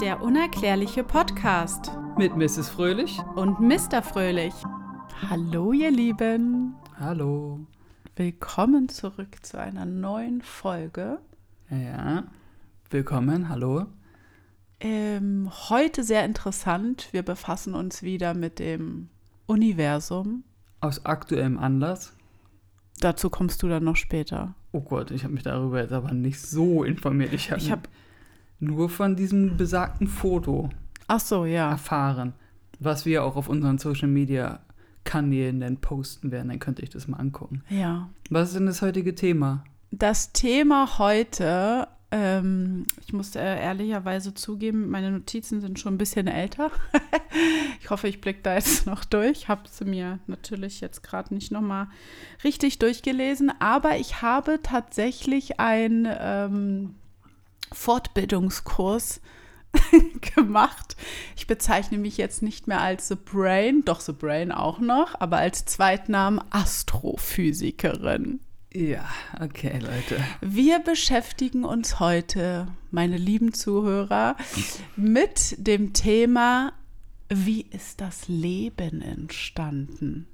Der unerklärliche Podcast Mit Mrs. Fröhlich. und Mr. Fröhlich. Hallo, ihr Lieben. Hallo. Willkommen zurück zu einer neuen Folge. Ja. Willkommen, hallo. Ähm, heute sehr interessant. Wir befassen uns wieder mit dem Universum. Aus aktuellem Anlass. Dazu kommst du dann noch später. Oh Gott, ich habe mich darüber jetzt aber nicht so informiert. Ich habe hab- nur von diesem besagten Foto Ach so, ja. erfahren, was wir auch auf unseren Social Media Kanälen dann posten werden. Dann könnte ich das mal angucken. Ja. Was ist denn das heutige Thema? Das Thema heute, ähm, ich muss äh, ehrlicherweise zugeben, meine Notizen sind schon ein bisschen älter. ich hoffe, ich blicke da jetzt noch durch. Habe sie mir natürlich jetzt gerade nicht nochmal richtig durchgelesen, aber ich habe tatsächlich einen ähm, Fortbildungskurs gemacht. Ich bezeichne mich jetzt nicht mehr als The Brain, doch The Brain auch noch, aber als Zweitnamen Astrophysikerin. Ja, okay, Leute. Wir beschäftigen uns heute, meine lieben Zuhörer, mit dem Thema, wie ist das Leben entstanden?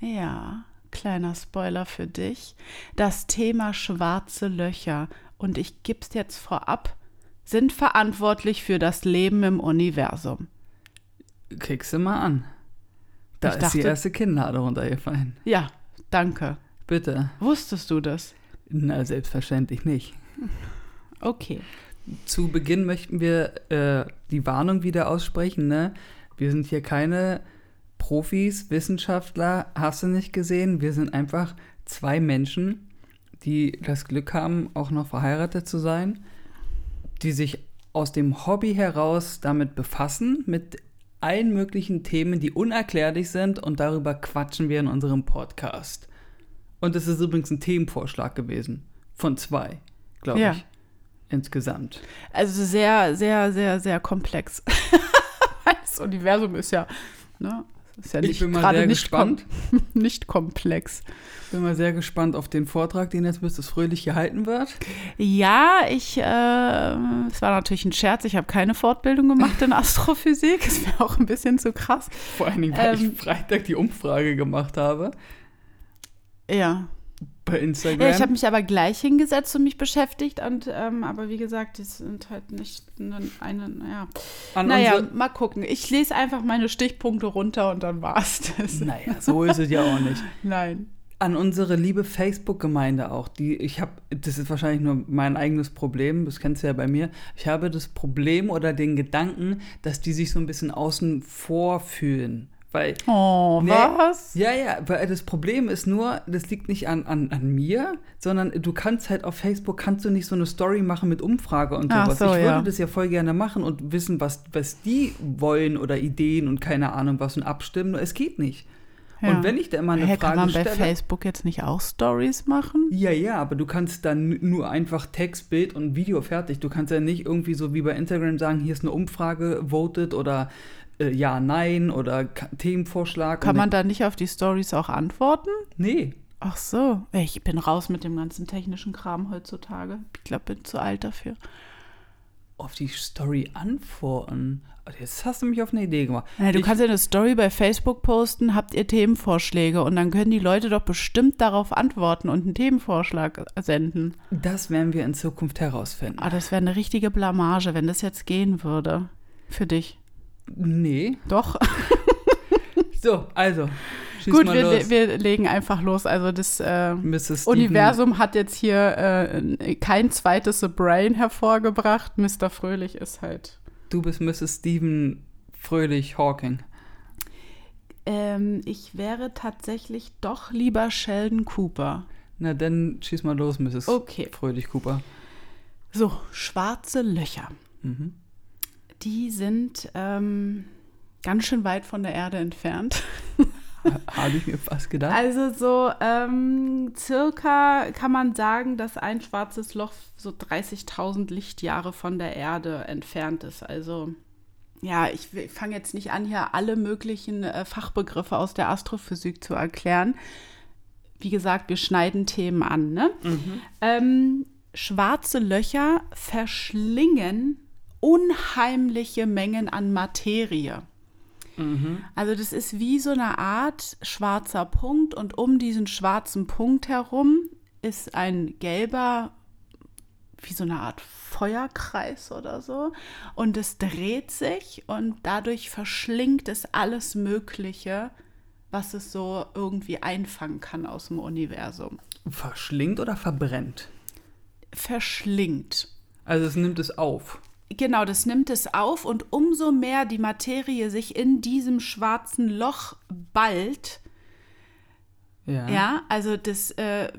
Ja, kleiner Spoiler für dich. Das Thema schwarze Löcher, und ich gib's jetzt vorab, sind verantwortlich für das Leben im Universum. Kriegst du mal an. Da Ich ist die dachte- erste Kinnlade runtergefallen. Ja, danke. Bitte. Wusstest du das? Na, selbstverständlich nicht. Okay. Zu Beginn möchten wir äh, die Warnung wieder aussprechen. Ne? Wir sind hier keine Profis, Wissenschaftler, hast du nicht gesehen. Wir sind einfach zwei Menschen, die das Glück haben, auch noch verheiratet zu sein, die sich aus dem Hobby heraus damit befassen, mit allen möglichen Themen, die unerklärlich sind und darüber quatschen wir in unserem Podcast. Und es ist übrigens ein Themenvorschlag gewesen. Von zwei, glaube Ja. ich. Insgesamt. Also sehr, sehr, sehr, sehr komplex. das Universum ist ja, ne, ist ja Ich nicht bin mal gerade sehr nicht, kom gespannt. nicht komplex. Bin mal sehr gespannt auf den Vortrag, den jetzt Mrs. Fröhlich gehalten wird. Ja, ich, äh, es war natürlich ein Scherz. Ich habe keine Fortbildung gemacht in Astrophysik. Das wäre auch ein bisschen zu krass. Vor allen Dingen, weil Ähm. ich Freitag die Umfrage gemacht habe Ja. Bei Instagram. Ja, ich habe mich aber gleich hingesetzt und mich beschäftigt. Und, ähm, aber wie gesagt, das sind halt nicht eine, eine naja. An Naja, mal gucken. Ich lese einfach meine Stichpunkte runter und dann war's das. naja, so ist es ja auch nicht. Nein. An unsere liebe Facebook-Gemeinde auch, die ich habe, das ist wahrscheinlich nur mein eigenes Problem, das kennst du ja bei mir. Ich habe das Problem oder den Gedanken, dass die sich so ein bisschen außen vor fühlen. Weil Oh, Nee. was? Ja, ja, weil das Problem ist nur, das liegt nicht an, an, an mir, sondern du kannst halt auf Facebook, kannst du nicht so eine Story machen mit Umfrage und sowas. so, ich würde ja. das ja voll gerne machen und wissen, was, was die wollen oder Ideen und keine Ahnung was und abstimmen. Es geht nicht. Ja. Und wenn ich da immer eine Hä, Frage kann man bei stelle. Facebook jetzt nicht auch Stories machen? Ja, ja, aber du kannst dann nur einfach Text, Bild und Video fertig. Du kannst ja nicht irgendwie so wie bei Instagram sagen, hier ist eine Umfrage, votet oder äh, ja, nein oder Ka- Themenvorschlag. Kann man da nicht auf die Stories auch antworten? Nee. Ach so. Ich bin raus mit dem ganzen technischen Kram heutzutage. Ich glaube, bin zu alt dafür. auf die Story antworten. Also Jetzt hast du mich auf eine Idee gemacht. Ja, du Ich- kannst ja eine Story bei Facebook posten, habt ihr Themenvorschläge und dann können die Leute doch bestimmt darauf antworten und einen Themenvorschlag senden. das werden wir in Zukunft herausfinden. Ah, das wäre eine richtige Blamage, wenn das jetzt gehen würde. Für dich. Nee. Doch. So, also. Gut, mal wir, los. wir legen einfach los. Also das äh, Universum hat jetzt hier äh, kein zweites The Brain hervorgebracht. Mr. Fröhlich ist halt. Du bist Mrs. Stephen Fröhlich Hawking. Ähm, ich wäre tatsächlich doch lieber Sheldon Cooper. Na, dann schieß mal los, Mrs. Okay. Fröhlich Cooper. So, schwarze Löcher. Mhm. Die sind ähm, ganz schön weit von der Erde entfernt. Habe ich mir fast gedacht. Also so ähm, circa kann man sagen, dass ein schwarzes Loch so 30.000 Lichtjahre von der Erde entfernt ist. Also ja, ich, ich fange jetzt nicht an, hier alle möglichen äh, Fachbegriffe aus der Astrophysik zu erklären. Wie gesagt, wir schneiden Themen an. Ne? Ähm, schwarze Löcher verschlingen unheimliche Mengen an Materie. Also das ist wie so eine Art schwarzer Punkt und um diesen schwarzen Punkt herum ist ein gelber, wie so eine Art Feuerkreis oder so. Und es dreht sich und dadurch verschlingt es alles Mögliche, was es so irgendwie einfangen kann aus dem Universum. Verschlingt oder verbrennt? Verschlingt. Also es nimmt es auf. Genau, das nimmt es auf und umso mehr die Materie sich in diesem schwarzen Loch ballt, Ja. ja, also das, äh,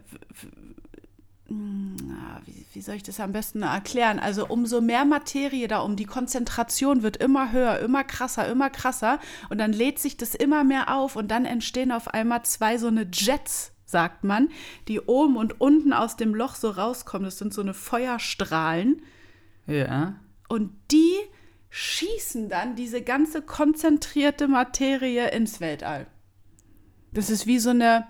na, wie, wie soll ich das am besten erklären? Also umso mehr Materie da um, die Konzentration wird immer höher, immer krasser, immer krasser und dann lädt sich das immer mehr auf und dann entstehen auf einmal zwei so eine Jets, sagt man, die oben und unten aus dem Loch so rauskommen. Das sind so eine Feuerstrahlen. Ja. Und die schießen dann diese ganze konzentrierte Materie ins Weltall. Das ist wie so eine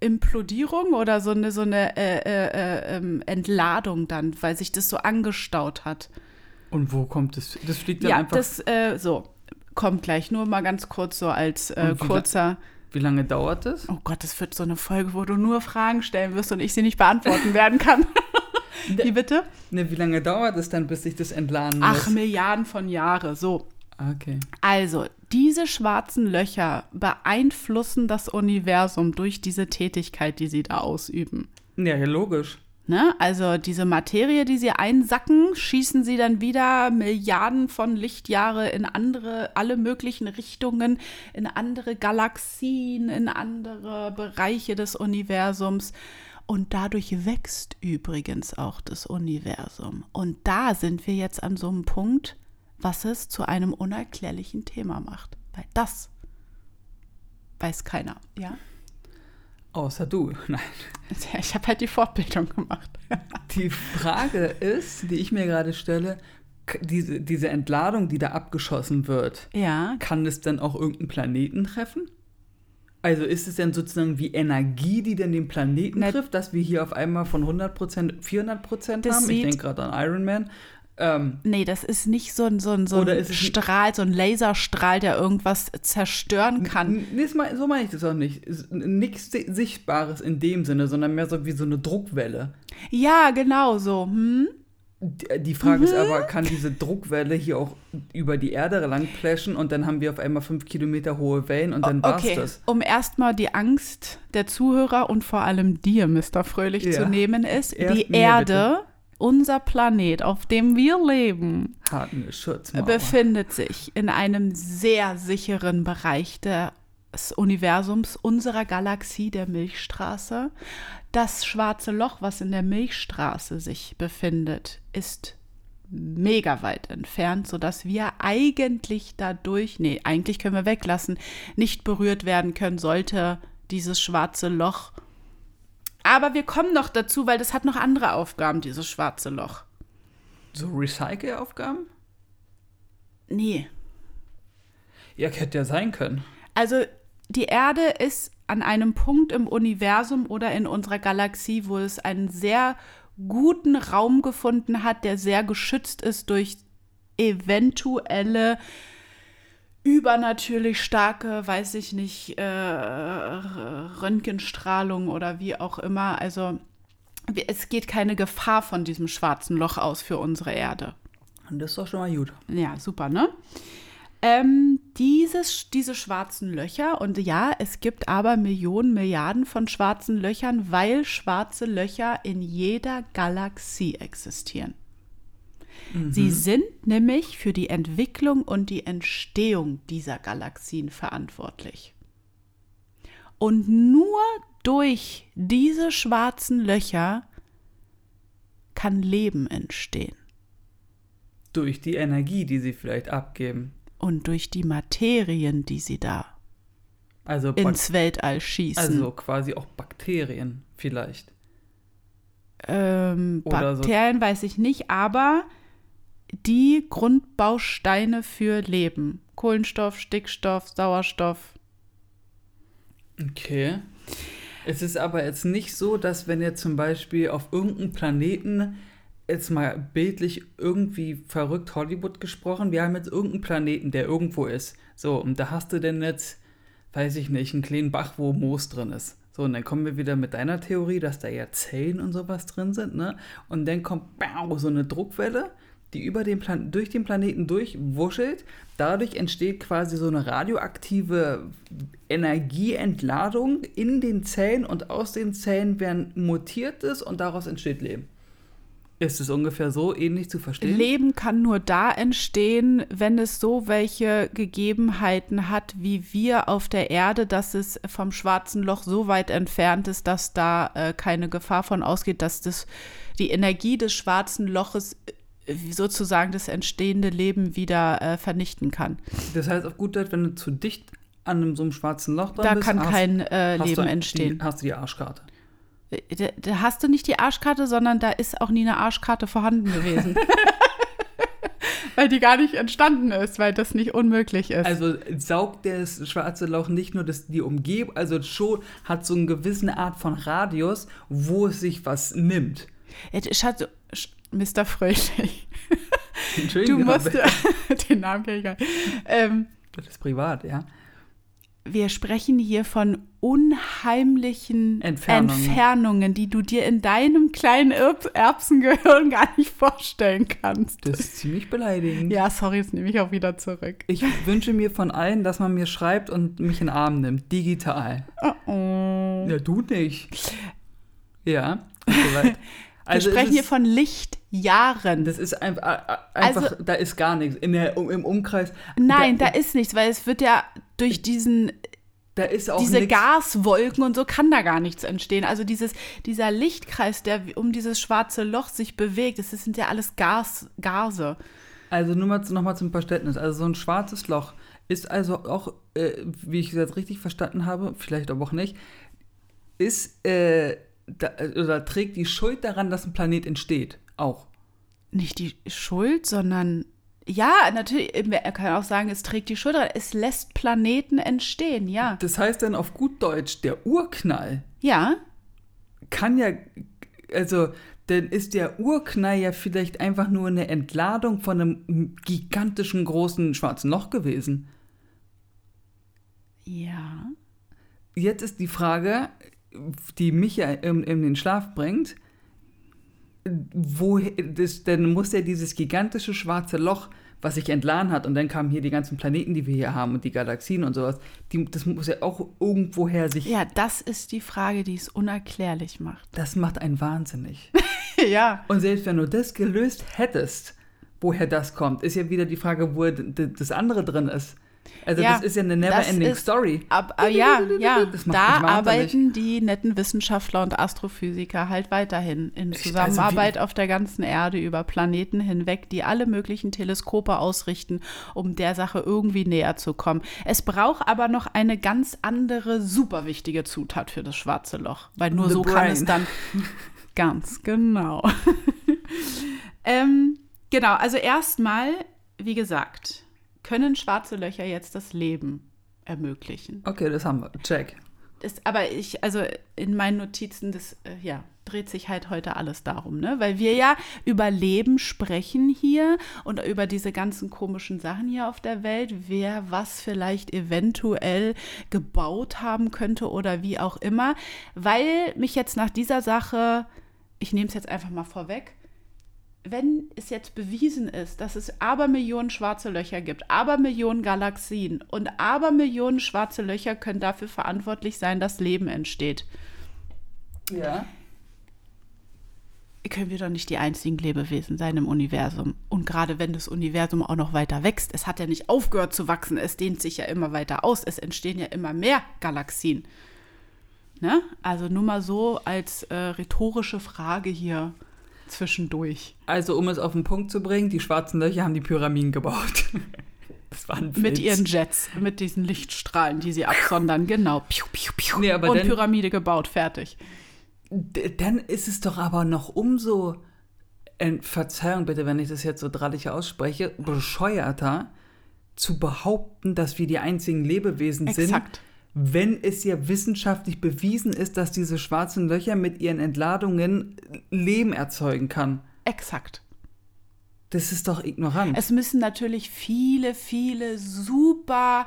Implodierung oder so eine, so eine äh, äh, äh, ähm, Entladung dann, weil sich das so angestaut hat. Und wo kommt es? Das fliegt dann ja, einfach. das äh, so kommt gleich. Nur mal ganz kurz so als äh, wie la- kurzer. Wie lange dauert das? Oh Gott, das wird so eine Folge, wo du nur Fragen stellen wirst und ich sie nicht beantworten werden kann. wie bitte? Ne, wie lange dauert es dann, bis sich das entladen Ach, lässt? Milliarden von Jahre. So, Okay. Also, diese schwarzen Löcher beeinflussen das Universum durch diese Tätigkeit, die sie da ausüben. Ja, ja, logisch. Ne? Also diese Materie, die sie einsacken, schießen sie dann wieder Milliarden von Lichtjahre in andere, alle möglichen Richtungen, in andere Galaxien, in andere Bereiche des Universums. Und dadurch wächst übrigens auch das Universum. Und da sind wir jetzt an so einem Punkt, was es zu einem unerklärlichen Thema macht. Weil das weiß keiner, ja? Außer du. Nein. Ich habe halt die Fortbildung gemacht. Die Frage ist, die ich mir gerade stelle, diese, diese Entladung, die da abgeschossen wird, Ja, kann es dann auch irgendeinen Planeten treffen? Also ist es denn sozusagen wie Energie, die dann den Planeten Na- trifft, dass wir hier auf einmal von 100% 400% Das haben? Ich denke gerade an Iron Man. Ähm, Nee, das ist nicht so ein, so ein, so ein Strahl, so ein Laserstrahl, der irgendwas zerstören kann. nee, so meine ich das auch nicht. Nichts Si- Sichtbares in dem Sinne, sondern mehr so wie so eine Druckwelle. Ja, genau so. Hm? Die die Frage ist Mhm. aber, kann diese Druckwelle hier auch über die Erde lang pläschen und dann haben wir auf einmal fünf Kilometer hohe Wellen und dann war's Okay, das. um erstmal die Angst der Zuhörer und vor allem dir, Mr. Fröhlich, Ja. zu nehmen, ist Erst die Erde, unser Planet, auf dem wir leben, befindet sich in einem sehr sicheren Bereich des Universums, unserer Galaxie, der Milchstraße. Das schwarze Loch, was in der Milchstraße sich befindet, ist mega weit entfernt, sodass wir eigentlich dadurch, nee, eigentlich können wir weglassen, nicht berührt werden können, sollte dieses schwarze Loch. Aber wir kommen noch dazu, weil das hat noch andere Aufgaben, dieses schwarze Loch. So Recycle-Aufgaben? Nee, Ja, hätte ja sein können. Also die Erde ist an einem Punkt im Universum oder in unserer Galaxie, wo es einen sehr guten Raum gefunden hat, der sehr geschützt ist durch eventuelle übernatürlich starke, weiß ich nicht, äh, Röntgenstrahlung oder wie auch immer. Also es geht keine Gefahr von diesem schwarzen Loch aus für unsere Erde. Und das ist doch schon mal gut. Ja, super, ne? Ähm, dieses, diese schwarzen Löcher, und ja, es gibt aber Millionen, Milliarden von schwarzen Löchern, weil schwarze Löcher in jeder Galaxie existieren. Sie sind nämlich für die Entwicklung und die Entstehung dieser Galaxien verantwortlich. Und nur durch diese schwarzen Löcher kann Leben entstehen. Durch die Energie, die sie vielleicht abgeben. Und durch die Materien, die sie da Also, ins Weltall schießen. also quasi auch Bakterien vielleicht. ähm, oder so. Bakterien weiß ich nicht, aber die Grundbausteine für Leben. Kohlenstoff, Stickstoff, Sauerstoff. Okay. Es ist aber jetzt nicht so, dass wenn jetzt zum Beispiel auf irgendeinem Planeten jetzt mal bildlich irgendwie verrückt Hollywood gesprochen. Wir haben jetzt irgendeinen Planeten, der irgendwo ist. So, und da hast du denn jetzt, weiß ich nicht, einen kleinen Bach, wo Moos drin ist. So, und dann kommen wir wieder mit deiner Theorie, dass da ja Zellen und sowas drin sind, ne? Und dann kommt bau, so eine Druckwelle, die über den Plan durch den Planeten durchwuschelt. Dadurch entsteht quasi so eine radioaktive Energieentladung in den Zellen und aus den Zellen werden mutiertes und daraus entsteht Leben. Ist es ungefähr so ähnlich zu verstehen? Leben kann nur da entstehen, wenn es so welche Gegebenheiten hat, wie wir auf der Erde, dass es vom schwarzen Loch so weit entfernt ist, dass da äh, keine Gefahr von ausgeht, dass das, die Energie des schwarzen Loches äh, sozusagen das entstehende Leben wieder äh, vernichten kann. Das heißt auf gut Deutsch, wenn du zu dicht an einem, so einem schwarzen Loch dran Da bist, kann hast, kein äh, hast Leben du entstehen. Die, hast du die Arschkarte. Da, da hast du nicht die Arschkarte, sondern da ist auch nie eine Arschkarte vorhanden gewesen. weil die gar nicht entstanden ist, weil das nicht unmöglich ist. Also saugt das schwarze Loch nicht nur das, die Umgebung, also schon hat so eine gewisse Art von Radius, wo es sich was nimmt. Schatz, Mr. Fröhlich. Du Entschuldigung, musst aber den Namen kenne ich gar nicht. Ähm, das ist privat, ja. Wir sprechen hier von unheimlichen Entfernungen. Entfernungen, die du dir in deinem kleinen Erb Erbsengehirn gar nicht vorstellen kannst. Das ist ziemlich beleidigend. Ja, sorry, das nehme ich auch wieder zurück. Ich wünsche mir von allen, dass man mir schreibt und mich in den Arm nimmt, digital. Oh, oh. Ja, du nicht. Ja, soweit. Also wir sprechen hier von Lichtjahren. Das ist einfach, einfach Also- da ist gar nichts. In der, Im Umkreis. Nein, da, da, ist nichts, weil es wird ja durch diesen da ist auch diese nichts. Gaswolken und so kann da gar nichts entstehen. Also dieses, dieser Lichtkreis, der um dieses schwarze Loch sich bewegt, das sind ja alles Gas, Gase. Also nur mal noch mal zum Verständnis. Also so ein schwarzes Loch ist also auch, äh, wie ich es jetzt richtig verstanden habe, vielleicht aber auch nicht, ist äh, da, oder trägt die Schuld daran, dass ein Planet entsteht. Auch. Nicht die Schuld, sondern ja, natürlich, er kann auch sagen, es trägt die Schuld, daran. es lässt Planeten entstehen, ja. Das heißt dann auf gut Deutsch, der Urknall Ja, kann ja, also dann ist der Urknall ja vielleicht einfach nur eine Entladung von einem gigantischen großen schwarzen Loch gewesen. ja. Jetzt ist die Frage, die mich ja in, in den Schlaf bringt, wo das, dann muss ja dieses gigantische schwarze Loch, was sich entladen hat, und dann kamen hier die ganzen Planeten, die wir hier haben und die Galaxien und sowas, die, das muss ja auch irgendwoher sich. Ja, das ist die Frage, die es unerklärlich macht. Das macht einen wahnsinnig. ja. Und selbst wenn du das gelöst hättest, woher das kommt, ist ja wieder die Frage, wo das andere drin ist. Also Ja, das ist ja eine never-ending Story. Ab, äh, ja, ja, da arbeiten die netten Wissenschaftler und Astrophysiker halt weiterhin in also Zusammenarbeit wie- auf der ganzen Erde über Planeten hinweg, die alle möglichen Teleskope ausrichten, um der Sache irgendwie näher zu kommen. Es braucht aber noch eine ganz andere, super wichtige Zutat für das schwarze Loch, weil nur The so kann es brain. dann ganz genau. ähm, genau, also erstmal, wie gesagt, können schwarze Löcher jetzt das Leben ermöglichen. Okay, das haben wir. Check. Das, aber ich, also in meinen Notizen, das äh, ja, dreht sich halt heute alles darum, ne? Weil wir ja über Leben sprechen hier und über diese ganzen komischen Sachen hier auf der Welt, wer was vielleicht eventuell gebaut haben könnte oder wie auch immer. Weil mich jetzt nach dieser Sache, ich nehme es jetzt einfach mal vorweg, wenn es jetzt bewiesen ist, dass es Abermillionen schwarze Löcher gibt, Abermillionen Galaxien und Abermillionen schwarze Löcher können dafür verantwortlich sein, dass Leben entsteht, Ja. können wir doch nicht die einzigen Lebewesen sein im Universum. Und gerade wenn das Universum auch noch weiter wächst, es hat ja nicht aufgehört zu wachsen, es dehnt sich ja immer weiter aus, es entstehen ja immer mehr Galaxien. Ne? Also nur mal so als äh, rhetorische Frage hier zwischendurch. Also, um es auf den Punkt zu bringen, die schwarzen Löcher haben die Pyramiden gebaut. Das war ein Mit ihren Jets, mit diesen Lichtstrahlen, die sie absondern, genau. Piu, piu, piu. Nee, aber Und dann- Pyramide gebaut, fertig. Dann ist es doch aber noch umso, äh, Verzeihung bitte, wenn ich das jetzt so drallig ausspreche, bescheuerter zu behaupten, dass wir die einzigen Lebewesen sind, Exakt. Wenn es ja wissenschaftlich bewiesen ist, dass diese schwarzen Löcher mit ihren Entladungen Leben erzeugen kann. exakt. Das ist doch ignorant. Es müssen natürlich viele, viele super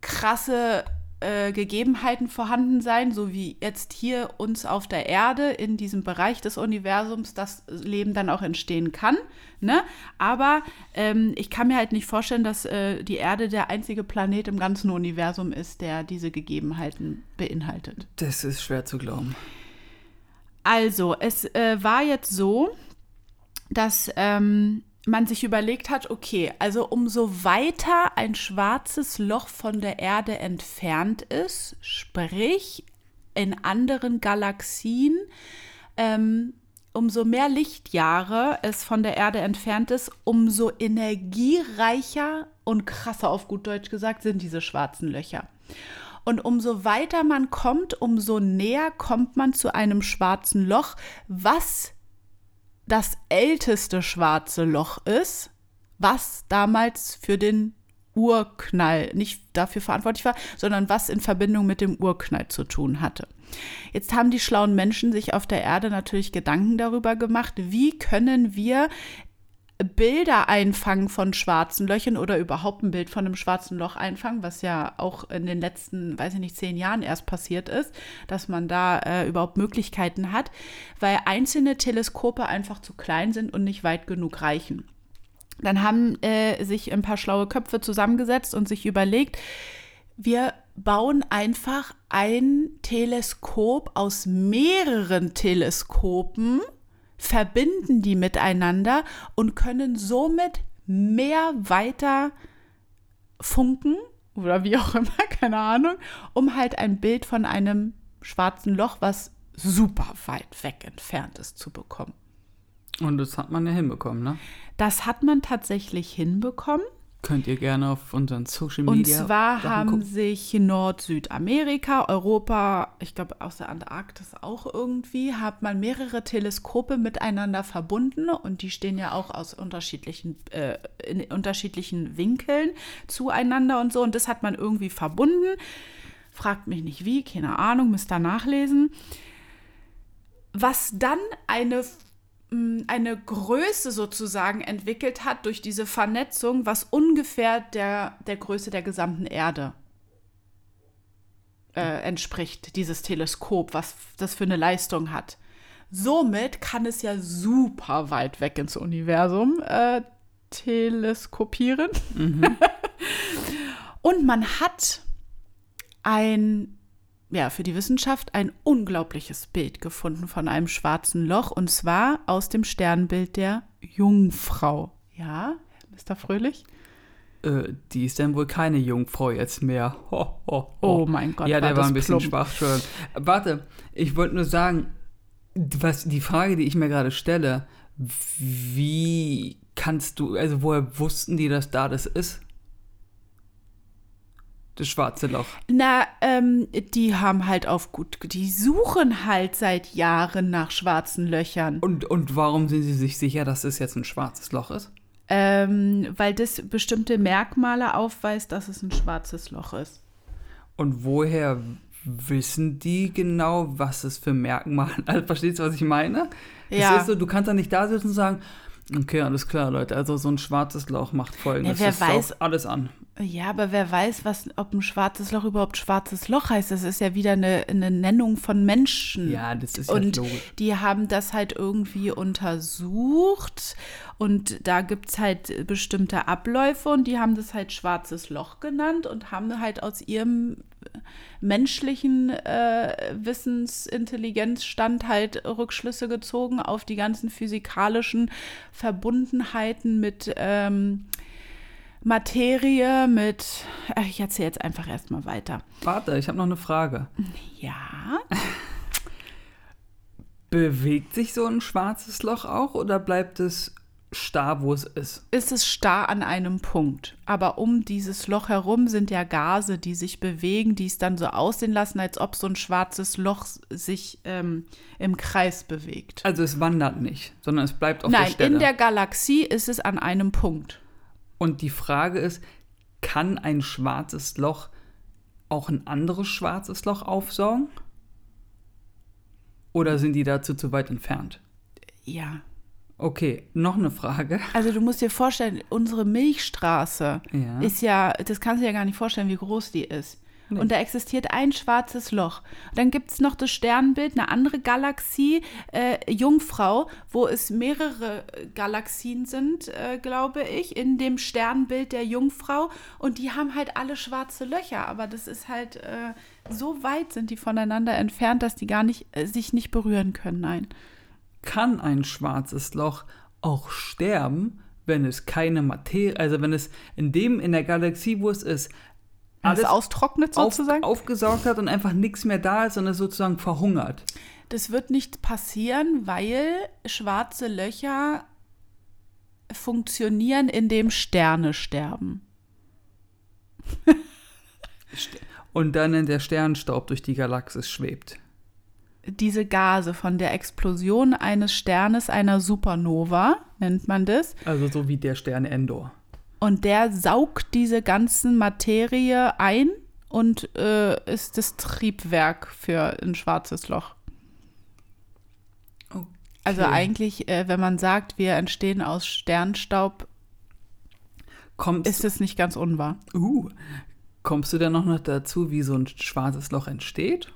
krasse äh, Gegebenheiten vorhanden sein, so wie jetzt hier uns auf der Erde in diesem Bereich des Universums das Leben dann auch entstehen kann. Ne? Aber ähm, ich kann mir halt nicht vorstellen, dass äh, die Erde der einzige Planet im ganzen Universum ist, der diese Gegebenheiten beinhaltet. Das ist schwer zu glauben. Also, es äh, war jetzt so, dass ähm, man sich überlegt hat, okay, also umso weiter ein schwarzes Loch von der Erde entfernt ist, sprich in anderen Galaxien, ähm, umso mehr Lichtjahre es von der Erde entfernt ist, umso energiereicher und krasser auf gut Deutsch gesagt sind diese schwarzen Löcher. Und umso weiter man kommt, umso näher kommt man zu einem schwarzen Loch, was das älteste schwarze Loch ist, was damals für den Urknall nicht dafür verantwortlich war, sondern was in Verbindung mit dem Urknall zu tun hatte. Jetzt haben die schlauen Menschen sich auf der Erde natürlich Gedanken darüber gemacht, wie können wir Bilder einfangen von schwarzen Löchern oder überhaupt ein Bild von einem schwarzen Loch einfangen, was ja auch in den letzten, weiß ich nicht, zehn Jahren erst passiert ist, dass man da äh, überhaupt Möglichkeiten hat, weil einzelne Teleskope einfach zu klein sind und nicht weit genug reichen. Dann haben äh, sich ein paar schlaue Köpfe zusammengesetzt und sich überlegt, wir bauen einfach ein Teleskop aus mehreren Teleskopen verbinden die miteinander und können somit mehr weiter funken oder wie auch immer, keine Ahnung, um halt ein Bild von einem schwarzen Loch, was super weit weg entfernt ist, zu bekommen. Und das hat man ja hinbekommen, ne? Das hat man tatsächlich hinbekommen. Könnt ihr gerne auf unseren Social Media. Und zwar haben gucken. sich Nord-Südamerika, Europa, ich glaube aus der Antarktis auch irgendwie, hat man mehrere Teleskope miteinander verbunden und die stehen ja auch aus unterschiedlichen, äh, in unterschiedlichen Winkeln zueinander und so. Und das hat man irgendwie verbunden. Fragt mich nicht wie, keine Ahnung, müsst ihr nachlesen. Was dann eine eine Größe sozusagen entwickelt hat durch diese Vernetzung, was ungefähr der, der Größe der gesamten Erde äh, entspricht, dieses Teleskop, was das für eine Leistung hat. Somit kann es ja super weit weg ins Universum äh, teleskopieren. Mhm. Und man hat ein ja, für die Wissenschaft ein unglaubliches Bild gefunden von einem schwarzen Loch und zwar aus dem Sternbild der Jungfrau. Ja, Mr. Fröhlich? Äh, die ist dann wohl keine Jungfrau jetzt mehr. Ho, ho, ho. Oh mein Gott. Ja, der war, war ein bisschen schwach schon. Warte, ich wollte nur sagen, was die Frage, die ich mir gerade stelle, wie kannst du, also woher wussten die, dass da das ist? Das schwarze Loch? Na, ähm, die haben halt auf gut, die suchen halt seit Jahren nach schwarzen Löchern. Und, und warum sind sie sich sicher, dass es jetzt ein schwarzes Loch ist? Ähm, weil das bestimmte Merkmale aufweist, dass es ein schwarzes Loch ist. Und woher wissen die genau, was es für Merkmale also, Verstehst du, was ich meine? Ja. So, du kannst da nicht da sitzen und sagen, okay, alles klar, Leute, also so ein schwarzes Loch macht folgendes. Ja, wer weiß, alles an. Ja, aber wer weiß, was, ob ein schwarzes Loch überhaupt schwarzes Loch heißt. Das ist ja wieder eine, eine Nennung von Menschen. Ja, das ist ja Und logisch. die haben das halt irgendwie untersucht und da gibt es halt bestimmte Abläufe und die haben das halt schwarzes Loch genannt und haben halt aus ihrem menschlichen äh, Wissensintelligenzstand halt Rückschlüsse gezogen auf die ganzen physikalischen Verbundenheiten mit ähm, Materie mit. Ich erzähle jetzt einfach erstmal weiter. Warte, ich habe noch eine Frage. Ja. Bewegt sich so ein schwarzes Loch auch oder bleibt es starr, wo es ist? Ist es starr an einem Punkt. Aber um dieses Loch herum sind ja Gase, die sich bewegen, die es dann so aussehen lassen, als ob so ein schwarzes Loch sich ähm, im Kreis bewegt. Also es wandert nicht, sondern es bleibt auf Nein, der Stelle. Nein, in der Galaxie ist es an einem Punkt. Und die Frage ist, kann ein schwarzes Loch auch ein anderes schwarzes Loch aufsaugen? Oder sind die dazu zu weit entfernt? Ja, Okay, noch eine Frage. Also du musst dir vorstellen, unsere Milchstraße Ja. ist ja, das kannst du dir ja gar nicht vorstellen, wie groß die ist. Nee. Und da existiert ein schwarzes Loch. Dann gibt es noch das Sternbild, eine andere Galaxie, äh, Jungfrau, wo es mehrere Galaxien sind, äh, glaube ich, in dem Sternbild der Jungfrau. Und die haben halt alle schwarze Löcher. Aber das ist halt, äh, so weit sind die voneinander entfernt, dass die gar nicht, äh, sich nicht berühren können. Nein. Kann ein schwarzes Loch auch sterben, wenn es keine Materie, also wenn es in dem, in der Galaxie, wo es ist, Alles austrocknet auf, sozusagen? aufgesaugt hat und einfach nichts mehr da ist es sozusagen verhungert. Das wird nicht passieren, weil schwarze Löcher funktionieren, indem Sterne sterben. Und dann in der Sternstaub durch die Galaxis schwebt. Diese Gase von der Explosion eines Sternes, einer Supernova, nennt man das. Also so wie der Stern Endor. Und der saugt diese ganzen Materie ein und äh, ist das Triebwerk für ein schwarzes Loch. Also Okay. eigentlich, äh, wenn man sagt, wir entstehen aus Sternstaub, Kommst, ist es nicht ganz unwahr. uh, kommst du denn noch dazu, wie so ein schwarzes Loch entsteht?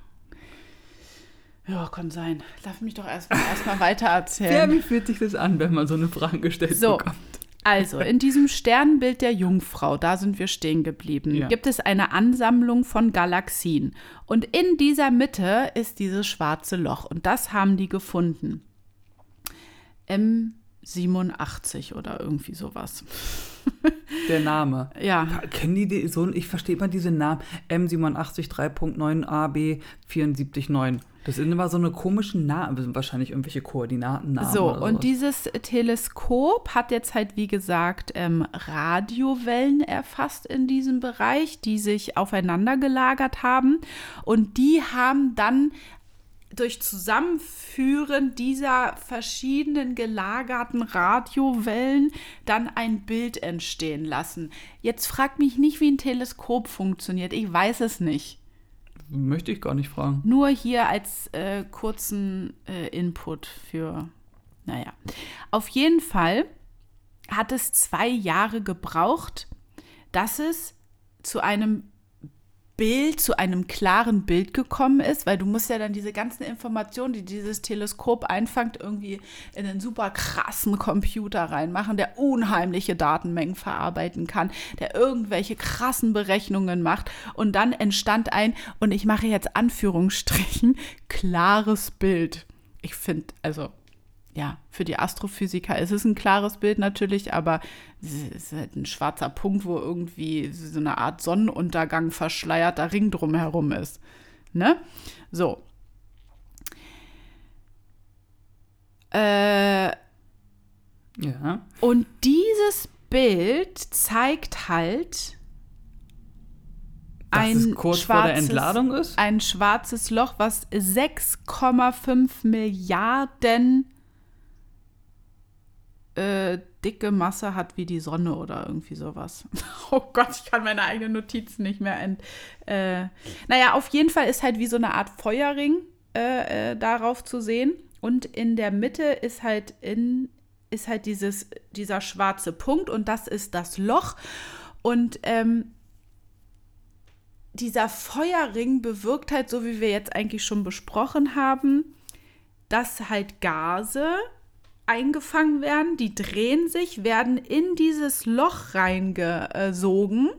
Ja, kann sein. Lass mich doch erstmal erst mal weiter Ja, erzählen. wie fühlt sich das an, wenn man so eine Frage gestellt So. bekommt? Also, in diesem Sternbild der Jungfrau, da sind wir stehen geblieben, Ja. gibt es eine Ansammlung von Galaxien. Und in dieser Mitte ist dieses schwarze Loch. Und das haben die gefunden. M87 oder irgendwie sowas. Der Name. Ja, Kennen die die so? Ich verstehe mal diese Namen. M87 3.9 AB 74.9. Das sind immer so eine komischen Namen. Das sind wahrscheinlich irgendwelche Koordinatennamen. So, und dieses Teleskop hat jetzt halt, wie gesagt, ähm, Radiowellen erfasst in diesem Bereich, die sich aufeinander gelagert haben. Und die haben dann durch Zusammenführen dieser verschiedenen gelagerten Radiowellen dann ein Bild entstehen lassen. Jetzt fragt mich nicht, wie ein Teleskop funktioniert. Ich weiß es nicht. Möchte ich gar nicht fragen. Nur hier als äh, kurzen äh, Input für, naja. Auf jeden Fall hat es zwei Jahre gebraucht, dass es zu einem Bild, zu einem klaren Bild gekommen ist, weil du musst ja dann diese ganzen Informationen, die dieses Teleskop einfängt, irgendwie in einen super krassen Computer reinmachen, der unheimliche Datenmengen verarbeiten kann, der irgendwelche krassen Berechnungen macht und dann entstand ein, und ich mache jetzt Anführungsstrichen, klares Bild. Ich finde, also ja, für die Astrophysiker ist es ein klares Bild natürlich, aber es ist halt ein schwarzer Punkt, wo irgendwie so eine Art Sonnenuntergang verschleierter Ring drumherum ist. Ne? So. Äh, Ja. und dieses Bild zeigt halt Dass ein es kurz schwarzes- ein schwarzes Loch, was 6,5 Milliarden äh, dicke Masse hat wie die Sonne oder irgendwie sowas. Oh Gott, ich kann meine eigenen Notizen nicht mehr ent. Äh, naja, auf jeden Fall ist halt wie so eine Art Feuerring äh, äh, darauf zu sehen. Und in der Mitte ist halt in ist halt dieses, dieser schwarze Punkt und das ist das Loch. Und ähm, dieser Feuerring bewirkt halt, so wie wir jetzt eigentlich schon besprochen haben, dass halt Gase eingefangen werden, die drehen sich, werden in dieses Loch reingesogen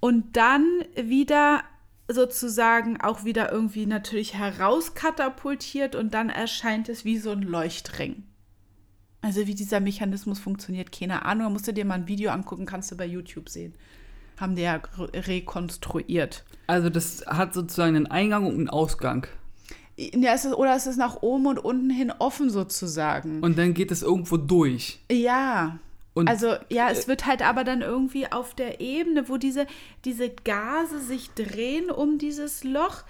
und dann wieder sozusagen auch wieder irgendwie natürlich herauskatapultiert und dann erscheint es wie so ein Leuchtring. Also wie dieser Mechanismus funktioniert, keine Ahnung. Da musst du dir mal ein Video angucken, kannst du bei YouTube sehen. Haben die ja re- rekonstruiert. Also das hat sozusagen einen Eingang und einen Ausgang. Ja, es ist, oder es ist nach oben und unten hin offen sozusagen. Und dann geht es irgendwo durch. ja. Und Also ja, es wird halt aber dann irgendwie auf der Ebene, wo diese, diese Gase sich drehen um dieses Loch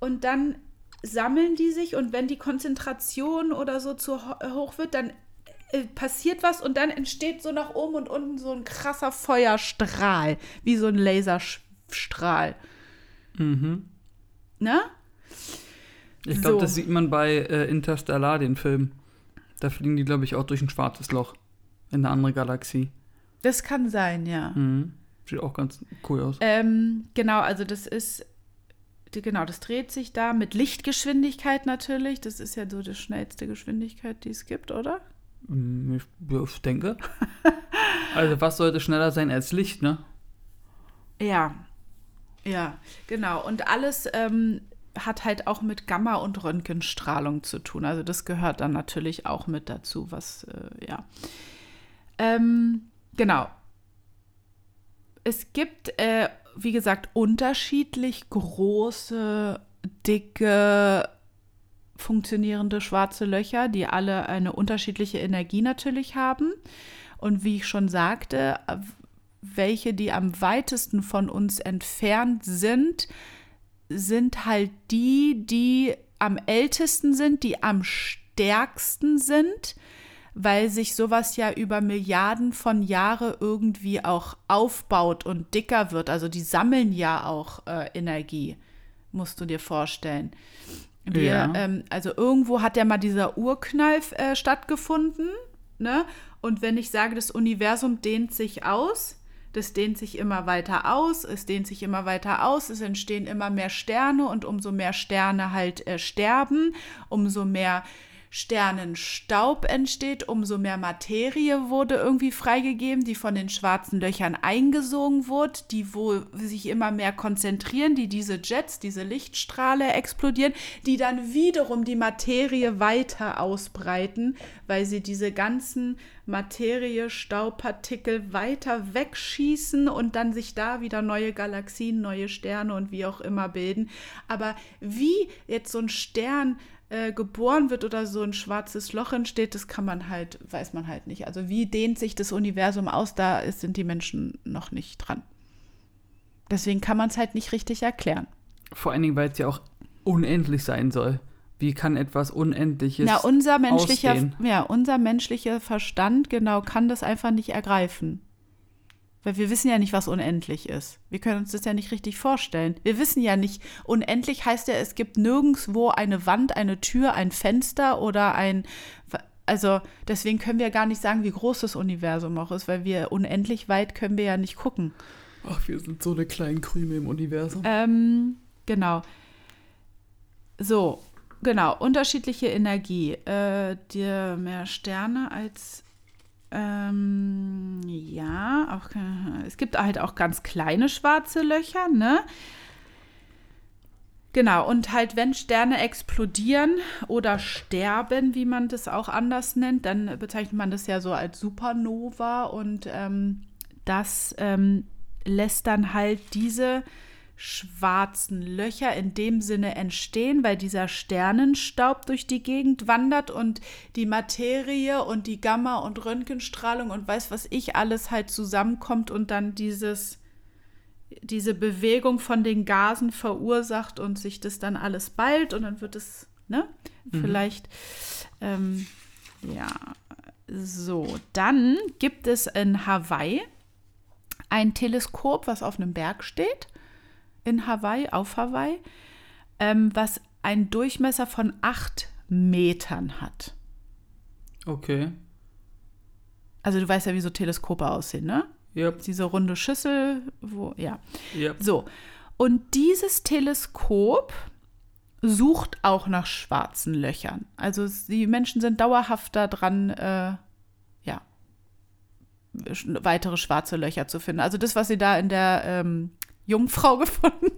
und dann sammeln die sich und wenn die Konzentration oder so zu ho- hoch wird, dann äh, passiert was und dann entsteht so nach oben und unten so ein krasser Feuerstrahl, wie so ein Laserstrahl. Mhm. Ne? Ich glaube, So. das sieht man bei äh, Interstellar, den Film. Da fliegen die, glaube ich, auch durch ein schwarzes Loch in eine andere Galaxie. Das kann sein, ja. Mhm. Sieht auch ganz cool aus. Ähm, genau, also das ist, genau, das dreht sich da mit Lichtgeschwindigkeit natürlich. Das ist ja so die schnellste Geschwindigkeit, die es gibt, oder? Mm, ich denke. also, was sollte schneller sein als Licht, ne? Ja, ja, genau. Und alles ähm, hat halt auch mit Gamma- und Röntgenstrahlung zu tun. Also das gehört dann natürlich auch mit dazu, was, äh, ja. Ähm, genau. Es gibt, äh, wie gesagt, unterschiedlich große, dicke, funktionierende schwarze Löcher, die alle eine unterschiedliche Energie natürlich haben. Und wie ich schon sagte, welche, die am weitesten von uns entfernt sind, sind halt die, die am ältesten sind, die am stärksten sind, weil sich sowas ja über Milliarden von Jahre irgendwie auch aufbaut und dicker wird. Also die sammeln ja auch äh, Energie, musst du dir vorstellen. Wir, Ja. ähm, also irgendwo hat ja mal dieser Urknall äh, stattgefunden, ne? Und wenn ich sage, das Universum dehnt sich aus, das dehnt sich immer weiter aus, es dehnt sich immer weiter aus, es entstehen immer mehr Sterne und umso mehr Sterne halt äh, sterben, umso mehr Sternenstaub entsteht, umso mehr Materie wurde irgendwie freigegeben, die von den schwarzen Löchern eingesogen wurde, die wo sich immer mehr konzentrieren, die diese Jets, diese Lichtstrahle explodieren, die dann wiederum die Materie weiter ausbreiten, weil sie diese ganzen Materie, Staubpartikel weiter wegschießen und dann sich da wieder neue Galaxien, neue Sterne und wie auch immer bilden. Aber wie jetzt so ein Stern äh, geboren wird oder so ein schwarzes Loch entsteht, das kann man halt, weiß man halt nicht. Also wie dehnt sich das Universum aus, da sind die Menschen noch nicht dran. Deswegen kann man es halt nicht richtig erklären. Vor allen Dingen, weil es ja auch unendlich sein soll. Wie kann etwas Unendliches Na, unser menschlicher, ja, unser menschlicher Verstand, genau, kann das einfach nicht ergreifen. Weil wir wissen ja nicht, was unendlich ist. Wir können uns das ja nicht richtig vorstellen. Wir wissen ja nicht, unendlich heißt ja, es gibt nirgendwo eine Wand, eine Tür, ein Fenster oder ein. Also deswegen können wir gar nicht sagen, wie groß das Universum auch ist, weil wir unendlich weit können wir ja nicht gucken. Ach, wir sind so eine kleinen Krümel im Universum. Ähm, genau. So, genau, unterschiedliche Energie. Äh, dir mehr Sterne als ähm, ja, auch es gibt halt auch ganz kleine schwarze Löcher, ne? Genau, und halt, wenn Sterne explodieren oder sterben, wie man das auch anders nennt, dann bezeichnet man das ja so als Supernova und ähm, das ähm, lässt dann halt diese schwarzen Löcher in dem Sinne entstehen, weil dieser Sternenstaub durch die Gegend wandert und die Materie und die Gamma- und Röntgenstrahlung und weiß was ich alles halt zusammenkommt und dann dieses diese Bewegung von den Gasen verursacht und sich das dann alles ballt und dann wird es, ne? Vielleicht, ähm, ja, so. Dann gibt es in Hawaii ein Teleskop, was auf einem Berg steht, in Hawaii, auf Hawaii, ähm, was einen Durchmesser von acht Metern hat. Okay. Also du weißt ja, wie so Teleskope aussehen, ne? Yep. Diese runde Schüssel, wo, ja. Yep. So, und dieses Teleskop sucht auch nach schwarzen Löchern. Also die Menschen sind dauerhaft daran, äh, ja, weitere schwarze Löcher zu finden. Also das, was sie da in der ähm, Jungfrau gefunden.